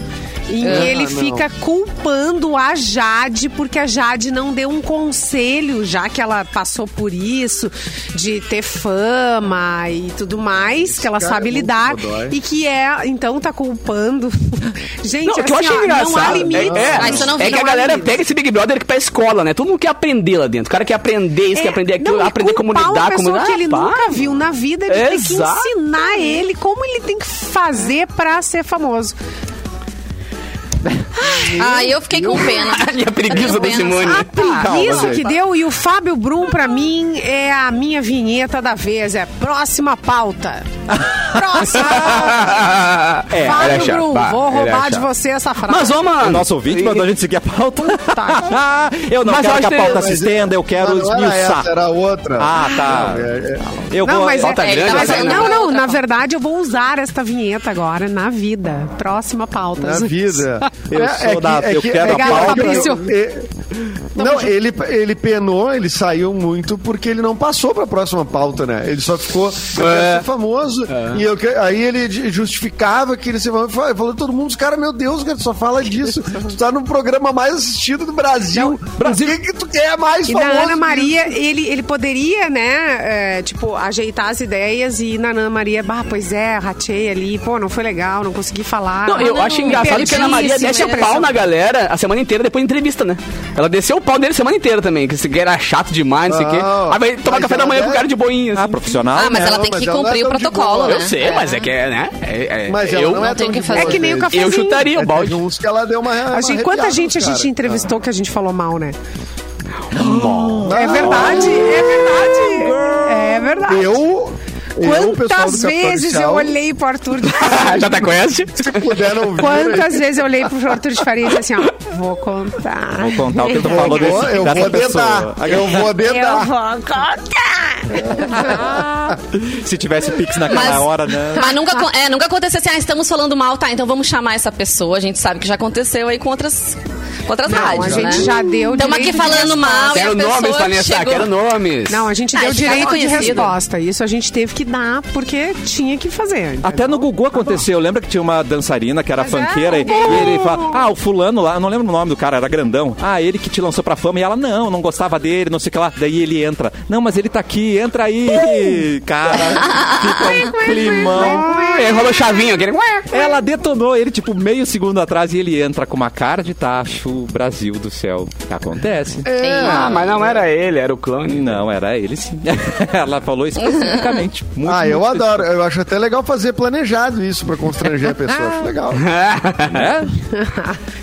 que Ah, ele não. fica culpando a Jade porque a Jade não deu um conselho, já que ela passou por isso, de ter fama e tudo mais, que ela sabe é lidar. E que é, então tá culpando. Gente, Não, o que eu assim, achei ó, engraçado não há limite. é, Ah, isso eu não é que a galera limite. pega esse Big Brother pra escola, né? Todo mundo quer aprender lá dentro. O cara quer aprender isso, quer aprender aquilo, não, e aprender como lidar, uma como... pessoa que ele Ah, nunca para. viu na vida, ele tem que ensinar ele como ele tem que fazer pra ser famoso. Ah, eu fiquei com pena. E a preguiça da penso. Simone. A preguiça gente. que deu e o Fábio Brum, pra mim, é a minha vinheta da vez. É próxima pauta. Próxima pauta. é, Fábio. Brum, vou roubar de você essa frase. Mas, ô, mano... O nosso ouvinte mandou a gente seguir a pauta. eu não Mas quero que a pauta se estenda, eu quero não era esmiuçar. essa, era outra. Ah, tá. É, é. Eu não, vou... mas, pauta é, grande, mas aí, não, não, na verdade eu vou usar esta vinheta agora na vida. Próxima pauta. Na vida. Eu sou da- eu quero a Obrigada, pauta. Fabrício. É, Não, ele, ele penou, ele saiu muito porque ele não passou pra próxima pauta, né? Ele só ficou É. famoso. E eu, que- aí ele ju- justificava que ele se falou, falou todo mundo, cara, meu Deus, cara, tu só fala disso. tu tá no programa mais assistido do Brasil. Brasil. O que, que tu quer mais E famoso? na Ana que Maria, ele, ele poderia, né, é, tipo, ajeitar as ideias e na Ana Maria, bah, pois é, ratei ali, pô, não foi legal, não consegui falar. Não, eu não, acho não, engraçado que a Ana Maria desce o pau na galera a semana inteira depois da entrevista, né? Ela desceu o pau dele a semana inteira também, que esse que era chato demais, não sei o quê. Aí vai tomar café da manhã com o deve- cara de boinha. Ah, assim. profissional, Ah, mas né? ela tem que é cumprir o de protocolo, boa. né? Eu sei, mas é que é, né? É, é- Mas eu, não é tão que É que nem o cafezinho. eu chutaria o É, balde. que ela deu uma, uma A gente, quanta gente a gente entrevistou que a gente falou mal, né? É verdade, é verdade. É verdade. Eu, eu, Quantas Capital vezes eu olhei pro Arthur de Já tá conhece? Se puder não vir, Quantas vezes eu olhei pro Arthur de Faria e disse assim, ó, vou contar. Vou contar o que tu eu falou vou, desse, eu dessa vou pessoa. dedar. Eu vou Eu dedar. vou contar. Se tivesse Pix naquela Mas- hora, né? Mas nunca, é, nunca aconteceu assim, ah, estamos falando mal, tá, então vamos chamar essa pessoa. A gente sabe que já aconteceu aí com outras, com outras Não, rádios, a gente né? já deu Estamos direito aqui falando mal Quero a nomes, Vanessa, quero nomes. Não, a gente Ah, deu já tá direito de resposta. Isso a gente teve que dar porque tinha que fazer. Até no Gugu aconteceu. Lembra que tinha uma dançarina que era Mas é, funkeira e, e ele fala: Ah, o fulano lá, não lembro o nome do cara, era grandão. Ah, ele que te lançou pra fama. E ela, não, não gostava dele, não sei o que lá. Daí ele entra. Não, mas ele tá aqui, entra aí. Cara, fica um climão. E aí rola chavinho, aquele... Ela detonou ele, tipo, meio segundo atrás e ele entra com uma cara de tacho, Brasil do céu. Acontece. Ah, mas não era ele, era o clone. Não, era ele sim. Ela falou especificamente. Muito, Ah, eu muito adoro. Eu acho até legal fazer planejado isso pra constranger a pessoa. Acho legal. É?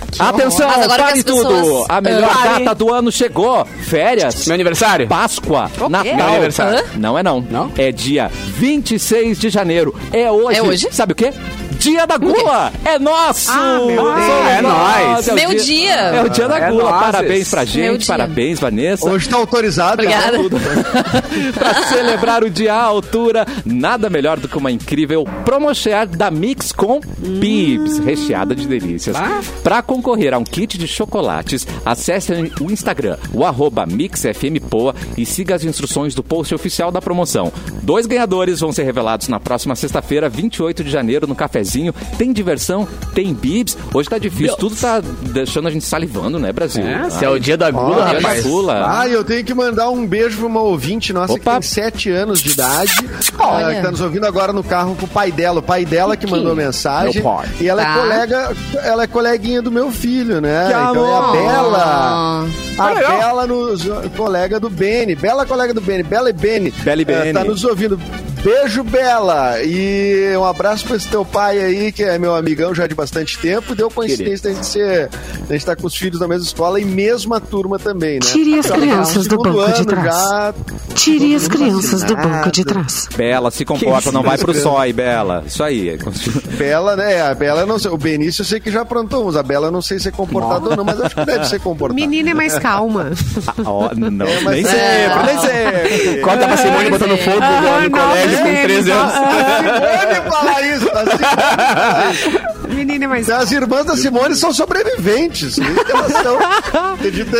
Atenção, Mas agora pare que as tudo. pessoas- A melhor data do ano chegou. Férias. Meu aniversário? Páscoa, Meu Natal. aniversário. Hã? Não é não. Não? É dia 26 de janeiro. É hoje. É hoje? Sabe o quê? Dia da Gula! É nosso! Ah, meu Deus. É nóis. o Meu dia. É o dia da É Gula. nozes. Parabéns pra gente, parabéns, Vanessa. Hoje tá autorizado. Obrigada. Tudo. pra celebrar o dia à altura, nada melhor do que uma incrível promoshare da Mix com Bibs, recheada de delícias. Pra concorrer a um kit de chocolates, acesse o Instagram, o arroba MixFMPoa e siga as instruções do post oficial da promoção. Dois ganhadores vão ser revelados na próxima sexta-feira, 28 de janeiro, no cafezinho. Tem diversão, tem Bibs. Hoje tá difícil, tudo tá deixando a gente salivando, né, Brasil? É, Ai, é o dia da gula, Ó, da rapaz. gula. Ah, eu tenho que mandar um beijo pra uma ouvinte nossa Opa. que tem 7 anos de idade, ah, que tá nos ouvindo agora no carro com o pai dela. O pai dela que mandou mensagem. Meu. E ela Tá. é colega, ela é coleguinha do meu filho, né? Que então é a amor. Bela. A legal. Bela, nos, colega do Beni. Bela colega do Beni. Bela e Beni. Bela e Beni. tá nos ouvindo. Beijo, Bela. E um abraço pra esse teu pai aí, que é meu amigão já de bastante tempo. Deu coincidência da gente ser. A gente tá com os filhos na mesma escola e mesma turma também, né? Tire as Já crianças do banco de trás. já, Tire as crianças do banco de trás. Bela, se comporta, não vai pro sói, Bela. Isso aí. Bela, né? A Bela, não sei. O Benício eu sei que já aprontou uns. A Bela não sei se é comportado ou não, mas acho que deve ser comportado. Menina é mais calma. Ó, não, É, mas nem é. sempre, nem sempre. Corta pra Simone botando fogo no, no colégio com 13 anos. A Simone fala isso. A Simone. Menina é mais As irmãs da Simone são sobreviventes. Isso que elas são. Acredita?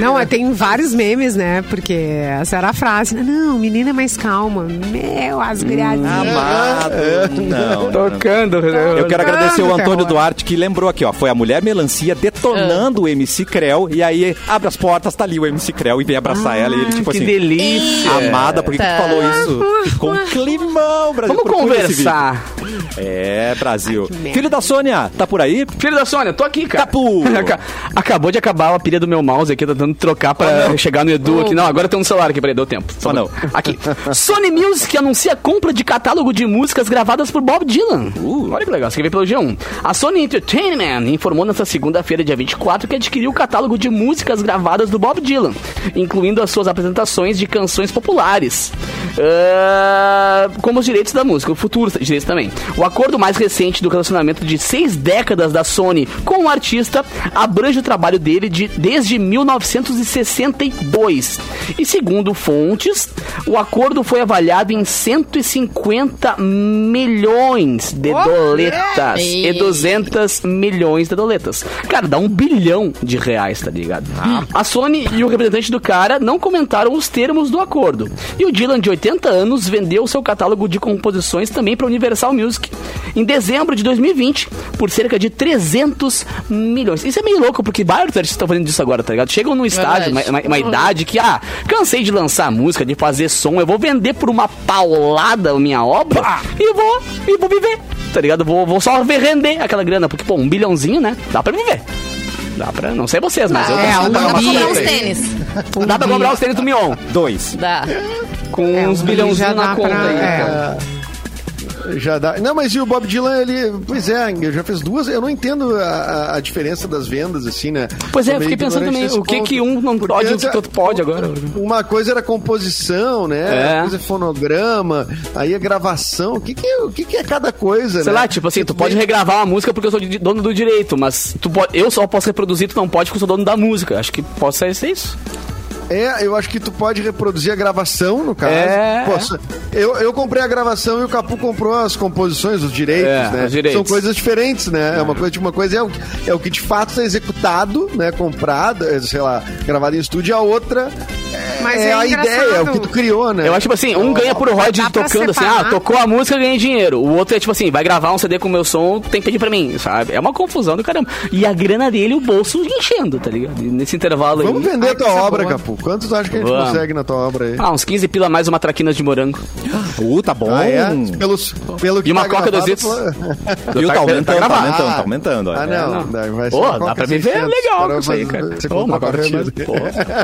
Não, é, tem vários memes, né? Porque essa era a frase. Não, menina é mais calma. Meu, as guriadinhas. Amado. Não, não. Tocando. né? Eu quero agradecer o Antônio. Duarte que lembrou aqui, ó. Foi a mulher melancia detonando o MC Creu. E aí abre as portas, tá ali o MC Creu e vem abraçar ela. E ele, tipo que assim, delícia. amada, por que, que tu falou isso? Ficou um climão, Brasil. Vamos conversar. É, Brasil. merda. Filho da Sônia, tá por aí? Filho da Sônia, tô aqui, cara. Capu. Aca- Acabou de acabar a pilha do meu mouse aqui, tentando trocar pra chegar no Edu aqui. Não, agora tem um celular aqui, peraí, deu tempo. Só Ah, não. Aqui. Sony Music anuncia a compra de catálogo de músicas gravadas por Bob Dylan. Uh, olha que legal, isso aqui veio pelo G1. A Sony Entertainment informou nesta segunda-feira, dia 24, que adquiriu o catálogo de músicas gravadas do Bob Dylan, incluindo as suas apresentações de canções populares. Ah, como os direitos da música, o futuro direitos também. O acordo mais recente do relacionamento de seis décadas da Sony com o artista abrange o trabalho dele de, desde 1962. E segundo fontes, o acordo foi avaliado em 150 milhões de doletas e 200 milhões de doletas. Cara, dá um bilhão de reais, tá ligado? A Sony e o representante do cara não comentaram os termos do acordo. E o Dylan, de 80 anos, vendeu seu catálogo de composições também para Universal Music em dezembro de 2020 por cerca de 300 milhões. Isso é meio louco, porque vários artistas estão fazendo isso agora, tá ligado? Chegam num estágio, uma, uma- uma idade que, ah, cansei de lançar música, de fazer som, eu vou vender por uma paulada a minha obra e vou, e vou viver, tá ligado? Vou, vou só ver render aquela grana, porque, pô, um bilhãozinho, né? Dá pra viver. Dá pra, não sei vocês, mas eu É, consigo um pagar uma Dá pra comprar aí. tênis. Dá pra comprar os tênis do Mion, Dois. Dá. Com É, uns um bilhãozinhos já na conta pra- aí. é. cara. Já dá. Não, mas e o Bob Dylan, ele. Pois é, ele já fez duas. Eu não entendo a, a- diferença das vendas, assim, né? Pois é, eu fiquei pensando também, o que ponto. que um não Porque pode e o que outro pode agora. Uma coisa era composição, né? É. Uma coisa é fonograma, aí a gravação. O que, que, é, o que, que é cada coisa, Sei né? lá, tipo assim, tu Tu pode regravar uma música porque eu sou dono do direito, mas tu pode, eu só posso reproduzir, tu não pode porque eu sou dono da música. Acho que pode ser isso. É, eu acho que tu pode reproduzir a gravação, no caso. É. Posso- eu, eu comprei a gravação e o Capu comprou as composições, os direitos, É, né? os direitos. São coisas diferentes, né? É, uma coisa, tipo, uma coisa é o, que- é o que de fato está executado, né? Comprado, é, sei lá, gravado em estúdio, e a outra é, Mas é é a ideia, é o que tu criou, né? Eu acho tipo assim, um ganha por royalties pra tocando assim, ah, tocou a música, ganha dinheiro. O outro é tipo assim, vai gravar um CD com o meu som, tem que pedir pra mim, sabe? É uma confusão do caramba. E a grana dele, o bolso enchendo, tá ligado? Nesse intervalo aí. Vamos vender Ai, a tua obra, boa. Capu. Quanto tu acha que a gente Vamos. consegue na tua obra aí? Ah, uns 15 pila mais uma traquinas de morango. Uh, tá bom. Ah, é? Pelos, pelo que E uma tá Coca gravado, dois litros. pela- Viu? Tá Tá- aumentando, tá tá aumentando, tá aumentando. Ah, é. não. vai ser Pô, dá pra viver 600, legal com isso aí, cara. Você Pô, uma Coca. Pô,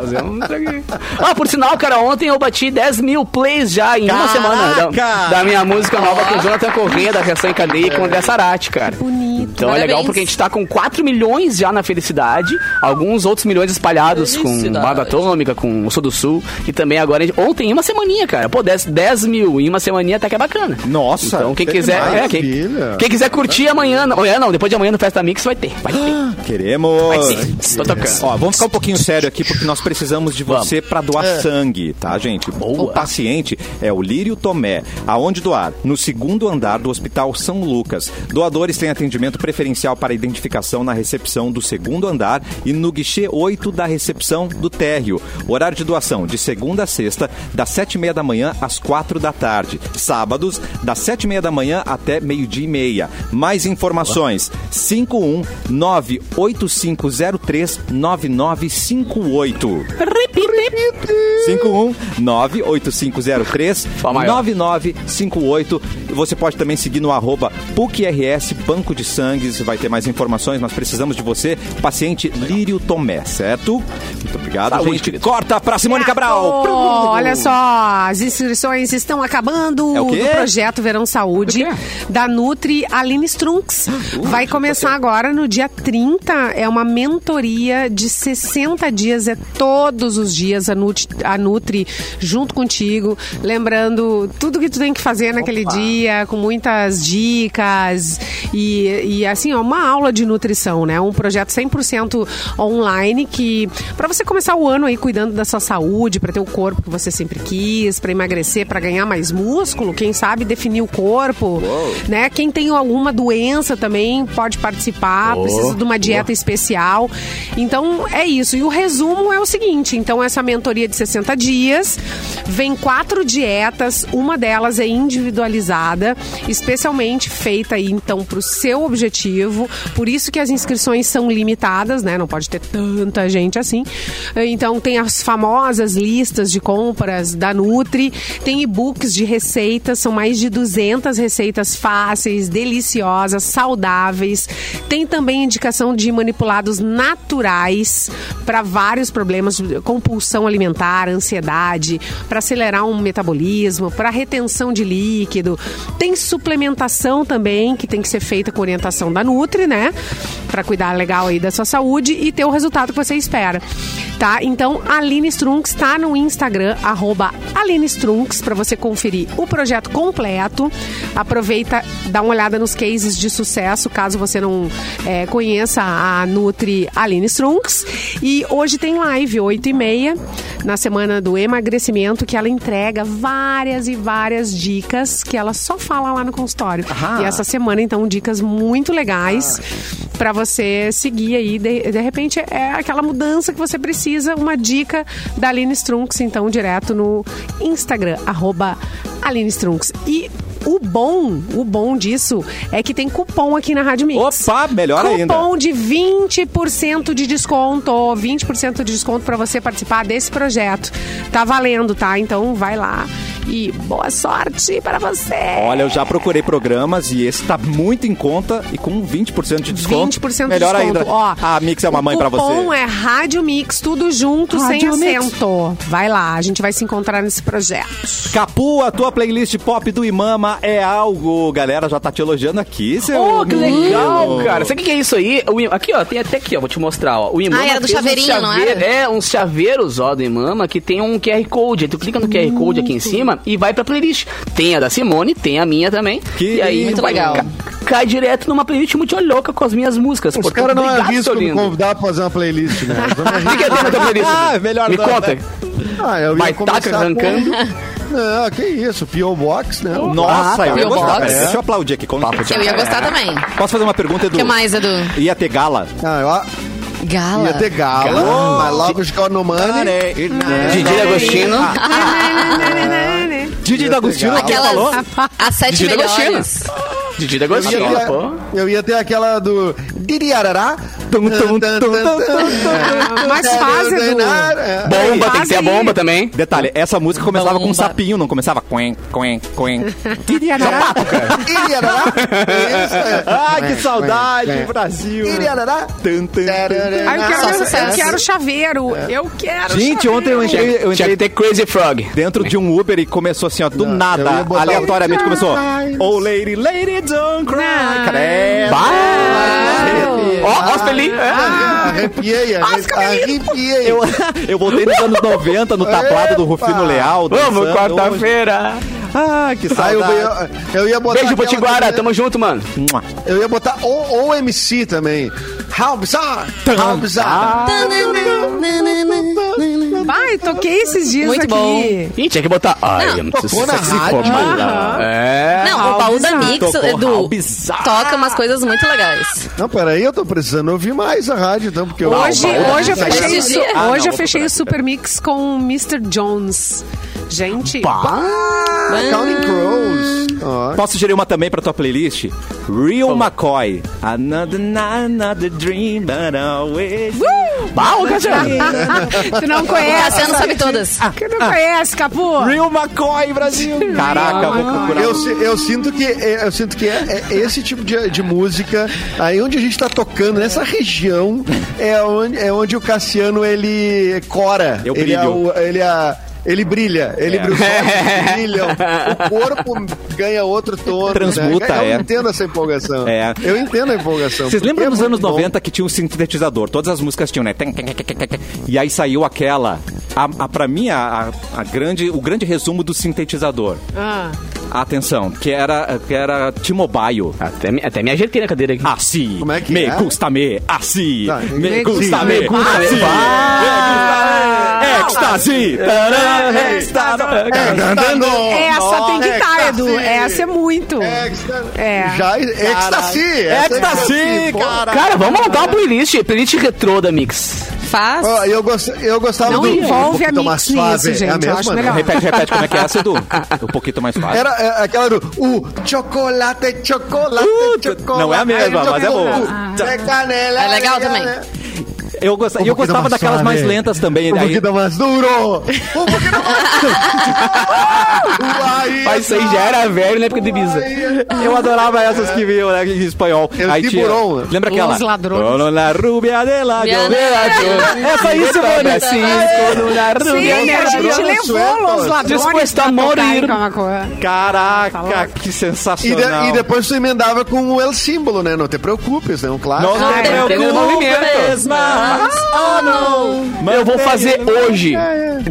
fazer um. Ah, por sinal, cara, ontem eu bati 10 mil plays já em uma semana da, da minha música nova com o Jonathan Corrêa, da Reação em Cadeia e com o André Sarati, cara. Bonito. Então é Parabéns. legal porque a gente tá com 4 milhões já na felicidade, alguns outros milhões espalhados com. Bada Atômica, com o Sul do Sul e também agora, a gente- ontem em uma semaninha, cara. Pô, 10, 10 mil em uma semaninha até que é bacana. Nossa, Então quem que quiser, é, quem, maravilha. quem quiser curtir amanhã, não, amanhã não, depois de amanhã no Festa Mix vai ter, vai ter. Queremos. Vai ter. Tô tocando. Ó, vamos ficar um pouquinho sério aqui, porque nós precisamos de você pra doar É. sangue, tá, gente? O paciente é o Lírio Tomé. Aonde doar? No segundo andar do Hospital São Lucas. Doadores têm atendimento preferencial para identificação na recepção do segundo andar e no guichê 8 da recepção do térreo. Horário de doação de segunda a sexta, das sete e meia da manhã às quatro da tarde. Sábados, das sete e meia da manhã até meio-dia e meia. Mais informações, 51985039958. 51 98503 Fala maior. 9958. Você pode também seguir no arroba PUCRS Banco de Sangues. Vai ter mais informações. Nós precisamos de você. Paciente Lírio Tomé, certo? Muito obrigado, Saúde, gente. querido. Corta pra Simone Cabral. Oh, olha só, as inscrições estão acabando É o quê? do projeto Verão Saúde quê? da Nutri Aline Strunks. Vai começar agora no dia 30. É uma mentoria de 60 dias, é todos os dias a Nutri, a Nutri junto contigo, lembrando tudo que tu tem que fazer naquele dia, com muitas dicas e, e assim, ó, uma aula de nutrição, né? Um projeto 100% online que para você começar o ano aí cuidando da sua saúde, para ter o corpo que você sempre quis, para emagrecer, para ganhar mais músculo, quem sabe definir o corpo, né? Quem tem alguma doença também pode participar, precisa de uma dieta especial. Então é isso. E o resumo é o seguinte: então essa mentoria de 60 dias vem quatro dietas, uma delas é individualizada, especialmente feita aí então para o seu objetivo. Por isso que as inscrições são limitadas, né? Não pode ter tanta gente assim. Então tem as famosas listas de compras da Nutri, tem e-books de receitas, são mais de 200 receitas fáceis, deliciosas, saudáveis. Tem também indicação de manipulados naturais para vários problemas, compulsão alimentar, ansiedade, para acelerar um metabolismo, para retenção de líquido. Tem suplementação também, que tem que ser feita com orientação da Nutri, né? Para cuidar legal aí da sua saúde e ter o resultado que você espera. Tá? Então, Aline Strunks está no Instagram, arroba Aline Strunks, para você conferir o projeto completo. Aproveita, dá uma olhada nos cases de sucesso, caso você não é, conheça a Nutri Aline Strunks. E hoje tem live, 8 e meia, na semana do emagrecimento, que ela entrega várias e várias dicas que ela só fala lá no consultório. Aham. E essa semana, então, dicas muito legais para você seguir aí. De, de repente, é aquela mudança que você precisa. Uma dica da Aline Strunks, então, direto no Instagram, arroba Aline Strunks. E o bom, o bom disso é que tem cupom aqui na Rádio Mix. Opa, melhor ainda. Cupom de 20% de desconto. 20% de desconto para você participar desse projeto. Tá valendo, tá? Então vai lá e boa sorte para você. Olha, eu já procurei programas e esse tá muito em conta e com 20% de desconto. 20% melhor de desconto. ainda. Ó, a Mix é uma mãe pra O cupom você. é Rádio Mix, tudo junto, Rádio sem Mix. acento. Vai lá, a gente vai se encontrar nesse projeto. Capu, a tua playlist pop do Imama é algo. Galera já tá te elogiando aqui, seu. Oh, que legal, cara. Sabe o que é isso aí? Aqui, ó, tem até aqui, ó, vou te mostrar, ó. O Imama Ah, era do chaveirinho, não chave- era? É, uns chaveiros, ó, do Imama, que tem um QR Code. Tu clica no QR Code aqui em cima e vai pra playlist. Tem a da Simone, tem a minha também. Que e aí, muito vai- legal. ca- Cai direto numa playlist muito louca com as minhas músicas. Os caras não arriscam me convidar pra fazer uma playlist, né? Não O que é na tua playlist? Ah, melhor Me não, conta. né? Ah, eu ia Baitaca começar arrancando. Com... Não, que isso, P.O. Box, né? Nossa, eu ia P.O. gostar. Box. Deixa eu aplaudir aqui. Como... Eu ia gostar também. Posso fazer uma pergunta, O Edu? que mais, Edu? Ia ter gala? Ah, eu Gala. ia ter gala, mas logo os no money. Didi Agostino. Didi D'Agostino, quem falou? Aquelas. As sete Didi melhores. Didi Eu ia, Agostino, ter, pô. eu ia ter aquela do Didi Arará. Tum, tum, tum, tum, tum. Mas faz, Edu. É. Bomba, tem que ter a bomba também. Detalhe, essa música começava com um sapinho, não começava quen, quen, quen. Arará. Isso, é. Ai, que saudade, Brasil. Ah, eu quero, eu quero chaveiro. Eu quero Gente, ontem eu entrei, eu entrei que ter Crazy Frog. dentro de um Uber e começou assim, ó, do nada, aleatoriamente começou. Ai, Oh, lady, lady, don't cry. Não. Credo. Ó, ó, pelinhos. é. Arrepiei, arre- arrepiei. Eu, eu voltei nos anos 90, no tablado do Rufino. Leal. Vamos, quarta-feira. Ah, que Ah, eu, saudade. eu, ia botar Beijo, Potiguara. também. Tamo junto, mano. Eu ia botar o, o MC também. How bizarre! How bizarre! Vai, toquei esses dias Muito aqui. bom. Ih, tinha que botar. Ai, I'm too Tocou na rádio. Aham. É. Não, o baú da bizarro. Mix, Tocou Edu, bizarro. toca umas coisas muito legais. Não, peraí, eu tô precisando ouvir mais a rádio, então, porque eu... Hoje, hoje eu é fechei, o su- Ah, não, hoje eu vou fechei procurar o Super Mix com o Mr. Jones. Gente, Ah, Counting Crows. Ó. Posso sugerir uma também pra tua playlist? Real McCoy. Another night, another dream, but always. Bah, ô, Cassiano. tu não O conhece. Cassiano sabe todas. Tu não conhece, Capu. Real McCoy, Brasil. Caraca, vou procurar. Eu, si- eu sinto que, é, eu sinto que é, é esse tipo de, de música, aí onde a gente tá tocando, nessa região, é onde, é onde o Cassiano, ele cora. Eu ele, é brilho. o- ele, é- ele brilha. Ele É. brilha, brilham, o corpo ganha outro tom. Transmuta, né? Eu é. entendo essa empolgação. É. Eu entendo a empolgação. Vocês lembram É dos anos bom. 90 que tinha um sintetizador? Todas as músicas tinham, né? E aí saiu aquela. A, a, pra mim, a, a- a grande, o grande resumo do sintetizador. Ah. Atenção, que era, que era T-Mobile. Até, me- até me ajeitei na cadeira aqui. Assim. Como é que me é? gusta me, assim. Tá, me me gusta gusta, me, me gusta me. assim. Ah. Me gusta me. Êxtase. Tará, É, Essa tem que estar, Edu. Ecstasy. Essa é muito. Ecstasy. É. Já, ecstasy. essa Ecstasy, pô. cara. Cara, vamos montar uma playlist, playlist retrô da Mix. Faz. Eu, gost, eu gostava Não do envolve um a Mix mais nisso, suave. gente, É a eu mesma, acho né? melhor. Repete, repete como é que é essa, Edu? Um pouquinho mais fácil. Era é, aquela do o chocolate, chocolate, Uh, chocolate. não é a mesma, mas é boa. o- É canela. É legal também. Eu, gost... Eu gostava mais daquelas suave. mais lentas também. Um Aí... pouquinho mais duro. Um pouquinho mais... Mas isso aí já era velho na época de Ibiza. Eu adorava essas que vinham né, em espanhol. Eu Aí tinha... Lembra aquela? Os ladrões. La rubia de la É só isso, mano. Sim, a gente levou os ladrões em morir. Camacuã. Caraca, que sensacional. e depois tu emendava com o El Símbolo, né? Não te preocupes, né? Um clássico. Não, te é, preocupes mais. Oh, não. Eu vou fazer hoje.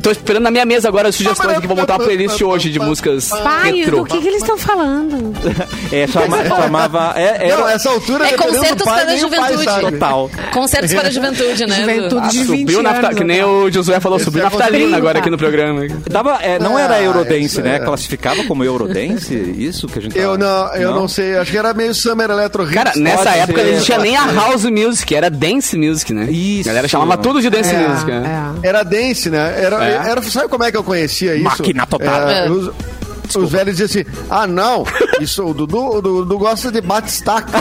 Tô esperando na minha mesa agora as sugestões aqui. Vou montar uma playlist hoje de músicas Pai, retrô. do que, que eles estão falando? É, chama- chamava... É, era... Não, essa altura, É dependendo do concertos pai, para a nem o pai juventude. sabe. Total. Concertos para a juventude, né? Edu? Juventude de 20 Subiu nafta... anos. Que nem o Josué falou, subiu é naftalina agora aqui no programa. Dava, é, não Ah, era Eurodance, isso né? é. Classificava como Eurodance? Isso que a gente Eu tava- não, eu não sei. Acho que era meio Summer Electro Hits. Cara, nessa Pode época ser, não existia nem a house music, era dance music, né? Isso. A galera chamava tudo de dance É, music. Né? É. Era dance, né? Era, É. era, sabe como é que eu conhecia isso? Máquina total. É, É. os, os velhos diziam assim: ah, não, isso, o Dudu, o Dudu gosta de bate-staca.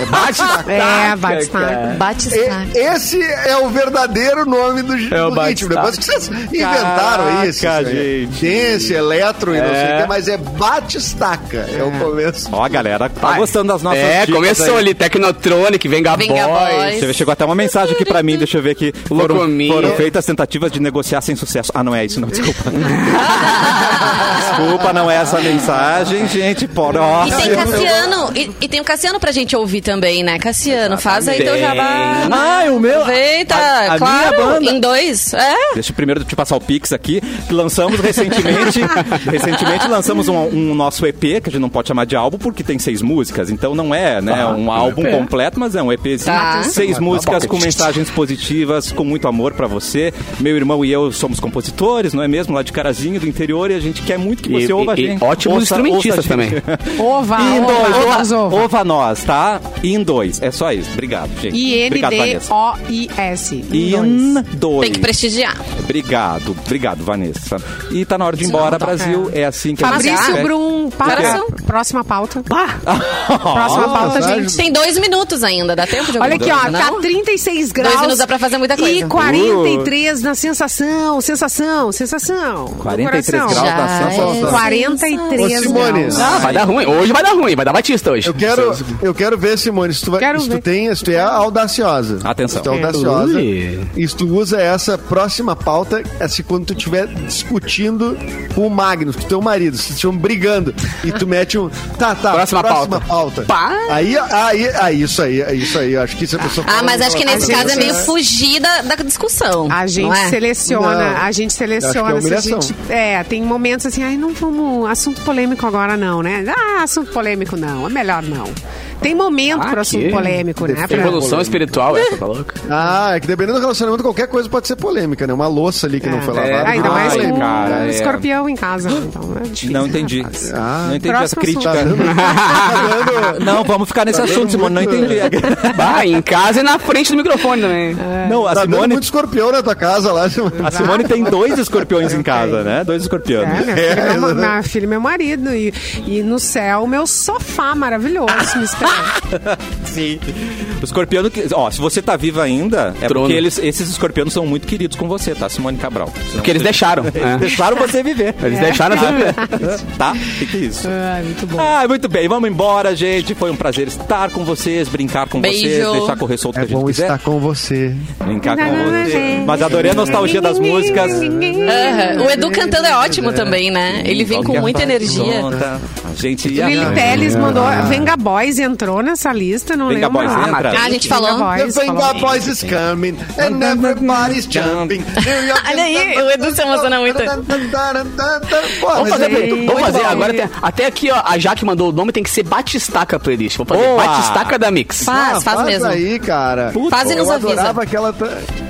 É bate-staca. É, E- saco. Esse é o verdadeiro nome do, É do ritmo. Depois que vocês inventaram Caraca, isso. gente. Dance, eletro e não sei o É. que, mas é bate-staca. É. o começo. Ó, a galera tá Vai. gostando das nossas É, dicas começou aí. ali, Technotronic, Venga, Venga Boys. Chegou até uma mensagem aqui pra mim, deixa eu ver aqui. Foram, foram feitas tentativas de negociar sem sucesso. Ah, não é isso, não, desculpa. desculpa, não é essa mensagem, gente. Por E tem Cassiano, e, e tem o Cassiano pra gente ouvir também, né? Cassiano, faz aí teu jabá. Ah, o meu. Aproveita, a, a claro, minha banda. em dois. É? Deixa eu primeiro te passar o Pix aqui. que Lançamos recentemente. recentemente lançamos um, um nosso EP, que a gente não pode chamar de álbum, porque tem seis músicas. Então não é, né, um álbum completo, mas é um EPzinho. Tá. Seis músicas com mensagens positivas, com muito amor pra você. Meu irmão e eu somos compositores, não é mesmo? Lá de Carazinho, do interior, e a gente quer muito que E- você ouva a e- e ótimos instrumentistas a gente. Ova, em dois, ova, ova, ova. ova nós, tá? Em dois. É só isso. Obrigado, gente. Obrigado, Vanessa. I-N-D-O-I-S. In dois. Tem que prestigiar. Obrigado, obrigado, Vanessa. E tá na hora de ir embora, Brasil. É, assim que a gente Fabrício. Brum, para. Próxima pauta. Próxima pauta, gente. Tem dois minutos ainda, dá tempo de Olha aqui, ó, tá não? 36 graus. minutos dá pra fazer muita coisa. E 43 na sensação, sensação, sensação. no 43 coração. graus da Já sensação. É 43 Ô, Simone. graus. Ah, vai dar ruim. Hoje vai dar ruim, vai dar Batista hoje. Eu quero, eu quero ver, Simone, se tu, vai, Quero se tu ver. tem, se tu é audaciosa. Atenção. Se tu é audaciosa. Ui. E se tu usa essa próxima pauta, assim, quando tu estiver discutindo com o Magnus, com o teu marido, se estiverem brigando, e tu mete um. Tá, tá, Próxima pauta. pauta. Pá. Aí, aí, aí, isso aí, é isso aí. Acho que se a pessoa Ah, mas acho que nesse caso é meio dessa, fugir da, da discussão. A gente é? seleciona, Não. a gente seleciona. Acho que é se a gente, é, tem momentos assim, ai, não vamos. Assunto polêmico agora não, né? Ah, assunto polêmico não, é melhor não. Tem momento Ah, para assunto que polêmico, né? Pra- Evolução espiritual, essa tá louca? Ah, é que dependendo do relacionamento, qualquer coisa pode ser polêmica, né? Uma louça ali que não foi É, lavada. Ainda Ah, mais com cara, um é. escorpião em casa. Então é difícil. Não né, entendi. Ah, não entendi essa crítica. Tá dando, tá dando- Não, vamos ficar nesse Tá assunto, Simone. Não entendi. Bah, em casa e na frente do microfone também. Não, a Tá dando Simone, muito escorpião na tua casa lá, Simone. a Simone tem dois escorpiões em casa, né? Dois escorpiões. É, minha filha, e meu marido. E, e no céu, meu sofá maravilhoso me. Sim. O escorpiano, que- ó, se você tá viva ainda, é Trono. porque eles, esses escorpianos são muito queridos com você, tá, Simone Cabral? Senão Porque eles você- deixaram. Eles é. deixaram você viver. Eles deixaram você viver. Tá? Fica isso. Ai, muito bom. Ah, muito bem. Vamos embora, gente. Foi um prazer estar com vocês, brincar com Beijo. vocês, deixar correr solto É que a gente bom quiser. estar com você. Brincar com você. Mas adorei a nostalgia das músicas. O Edu cantando é ótimo também, né? Ele vem com muita energia. Gente ia. Lili Teles mandou. Venga Boys entrou nessa lista, não Venga lembro. Boys Ah, entra? Ah, a gente falou. Boys, The falou. Venga Boys is coming and everybody's jumping. Olha aí, o Edu se emociona muito. Vamos fazer, aí- vamos fazer. agora tem- até aqui, ó, a Jaque mandou o nome, tem que ser Batistaca a playlist. Vamos fazer Boa! Batistaca da Mix. Faz, Ah, faz mesmo. aí, cara. Faz e nos eu avisa. adorava aquela,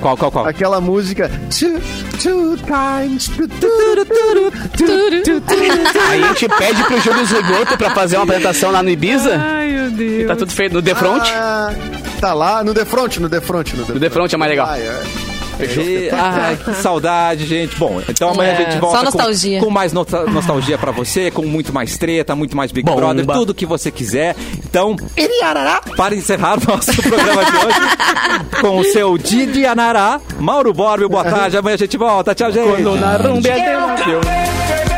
Qual, qual, qual? aquela música. Two, two times. Aí a gente pede pro Júlio Rigoto pra fazer uma apresentação lá no Ibiza. Ai, meu Deus. Tá tudo feito no The Front. Ah, tá lá no The Front, no The Front. No The, No The Front é mais legal. Ah, é. E- Ai, que saudade, gente. Bom, então amanhã É, a gente volta só nostalgia. Com, com mais nota- nostalgia pra você, com muito mais treta, muito mais Big Bomba. Brother, tudo que você quiser. Então, para encerrar nosso programa de hoje, com o seu Didi Anará, Mauro Borba, boa tarde. Amanhã a gente volta. Tchau, gente. Quando na rumba é.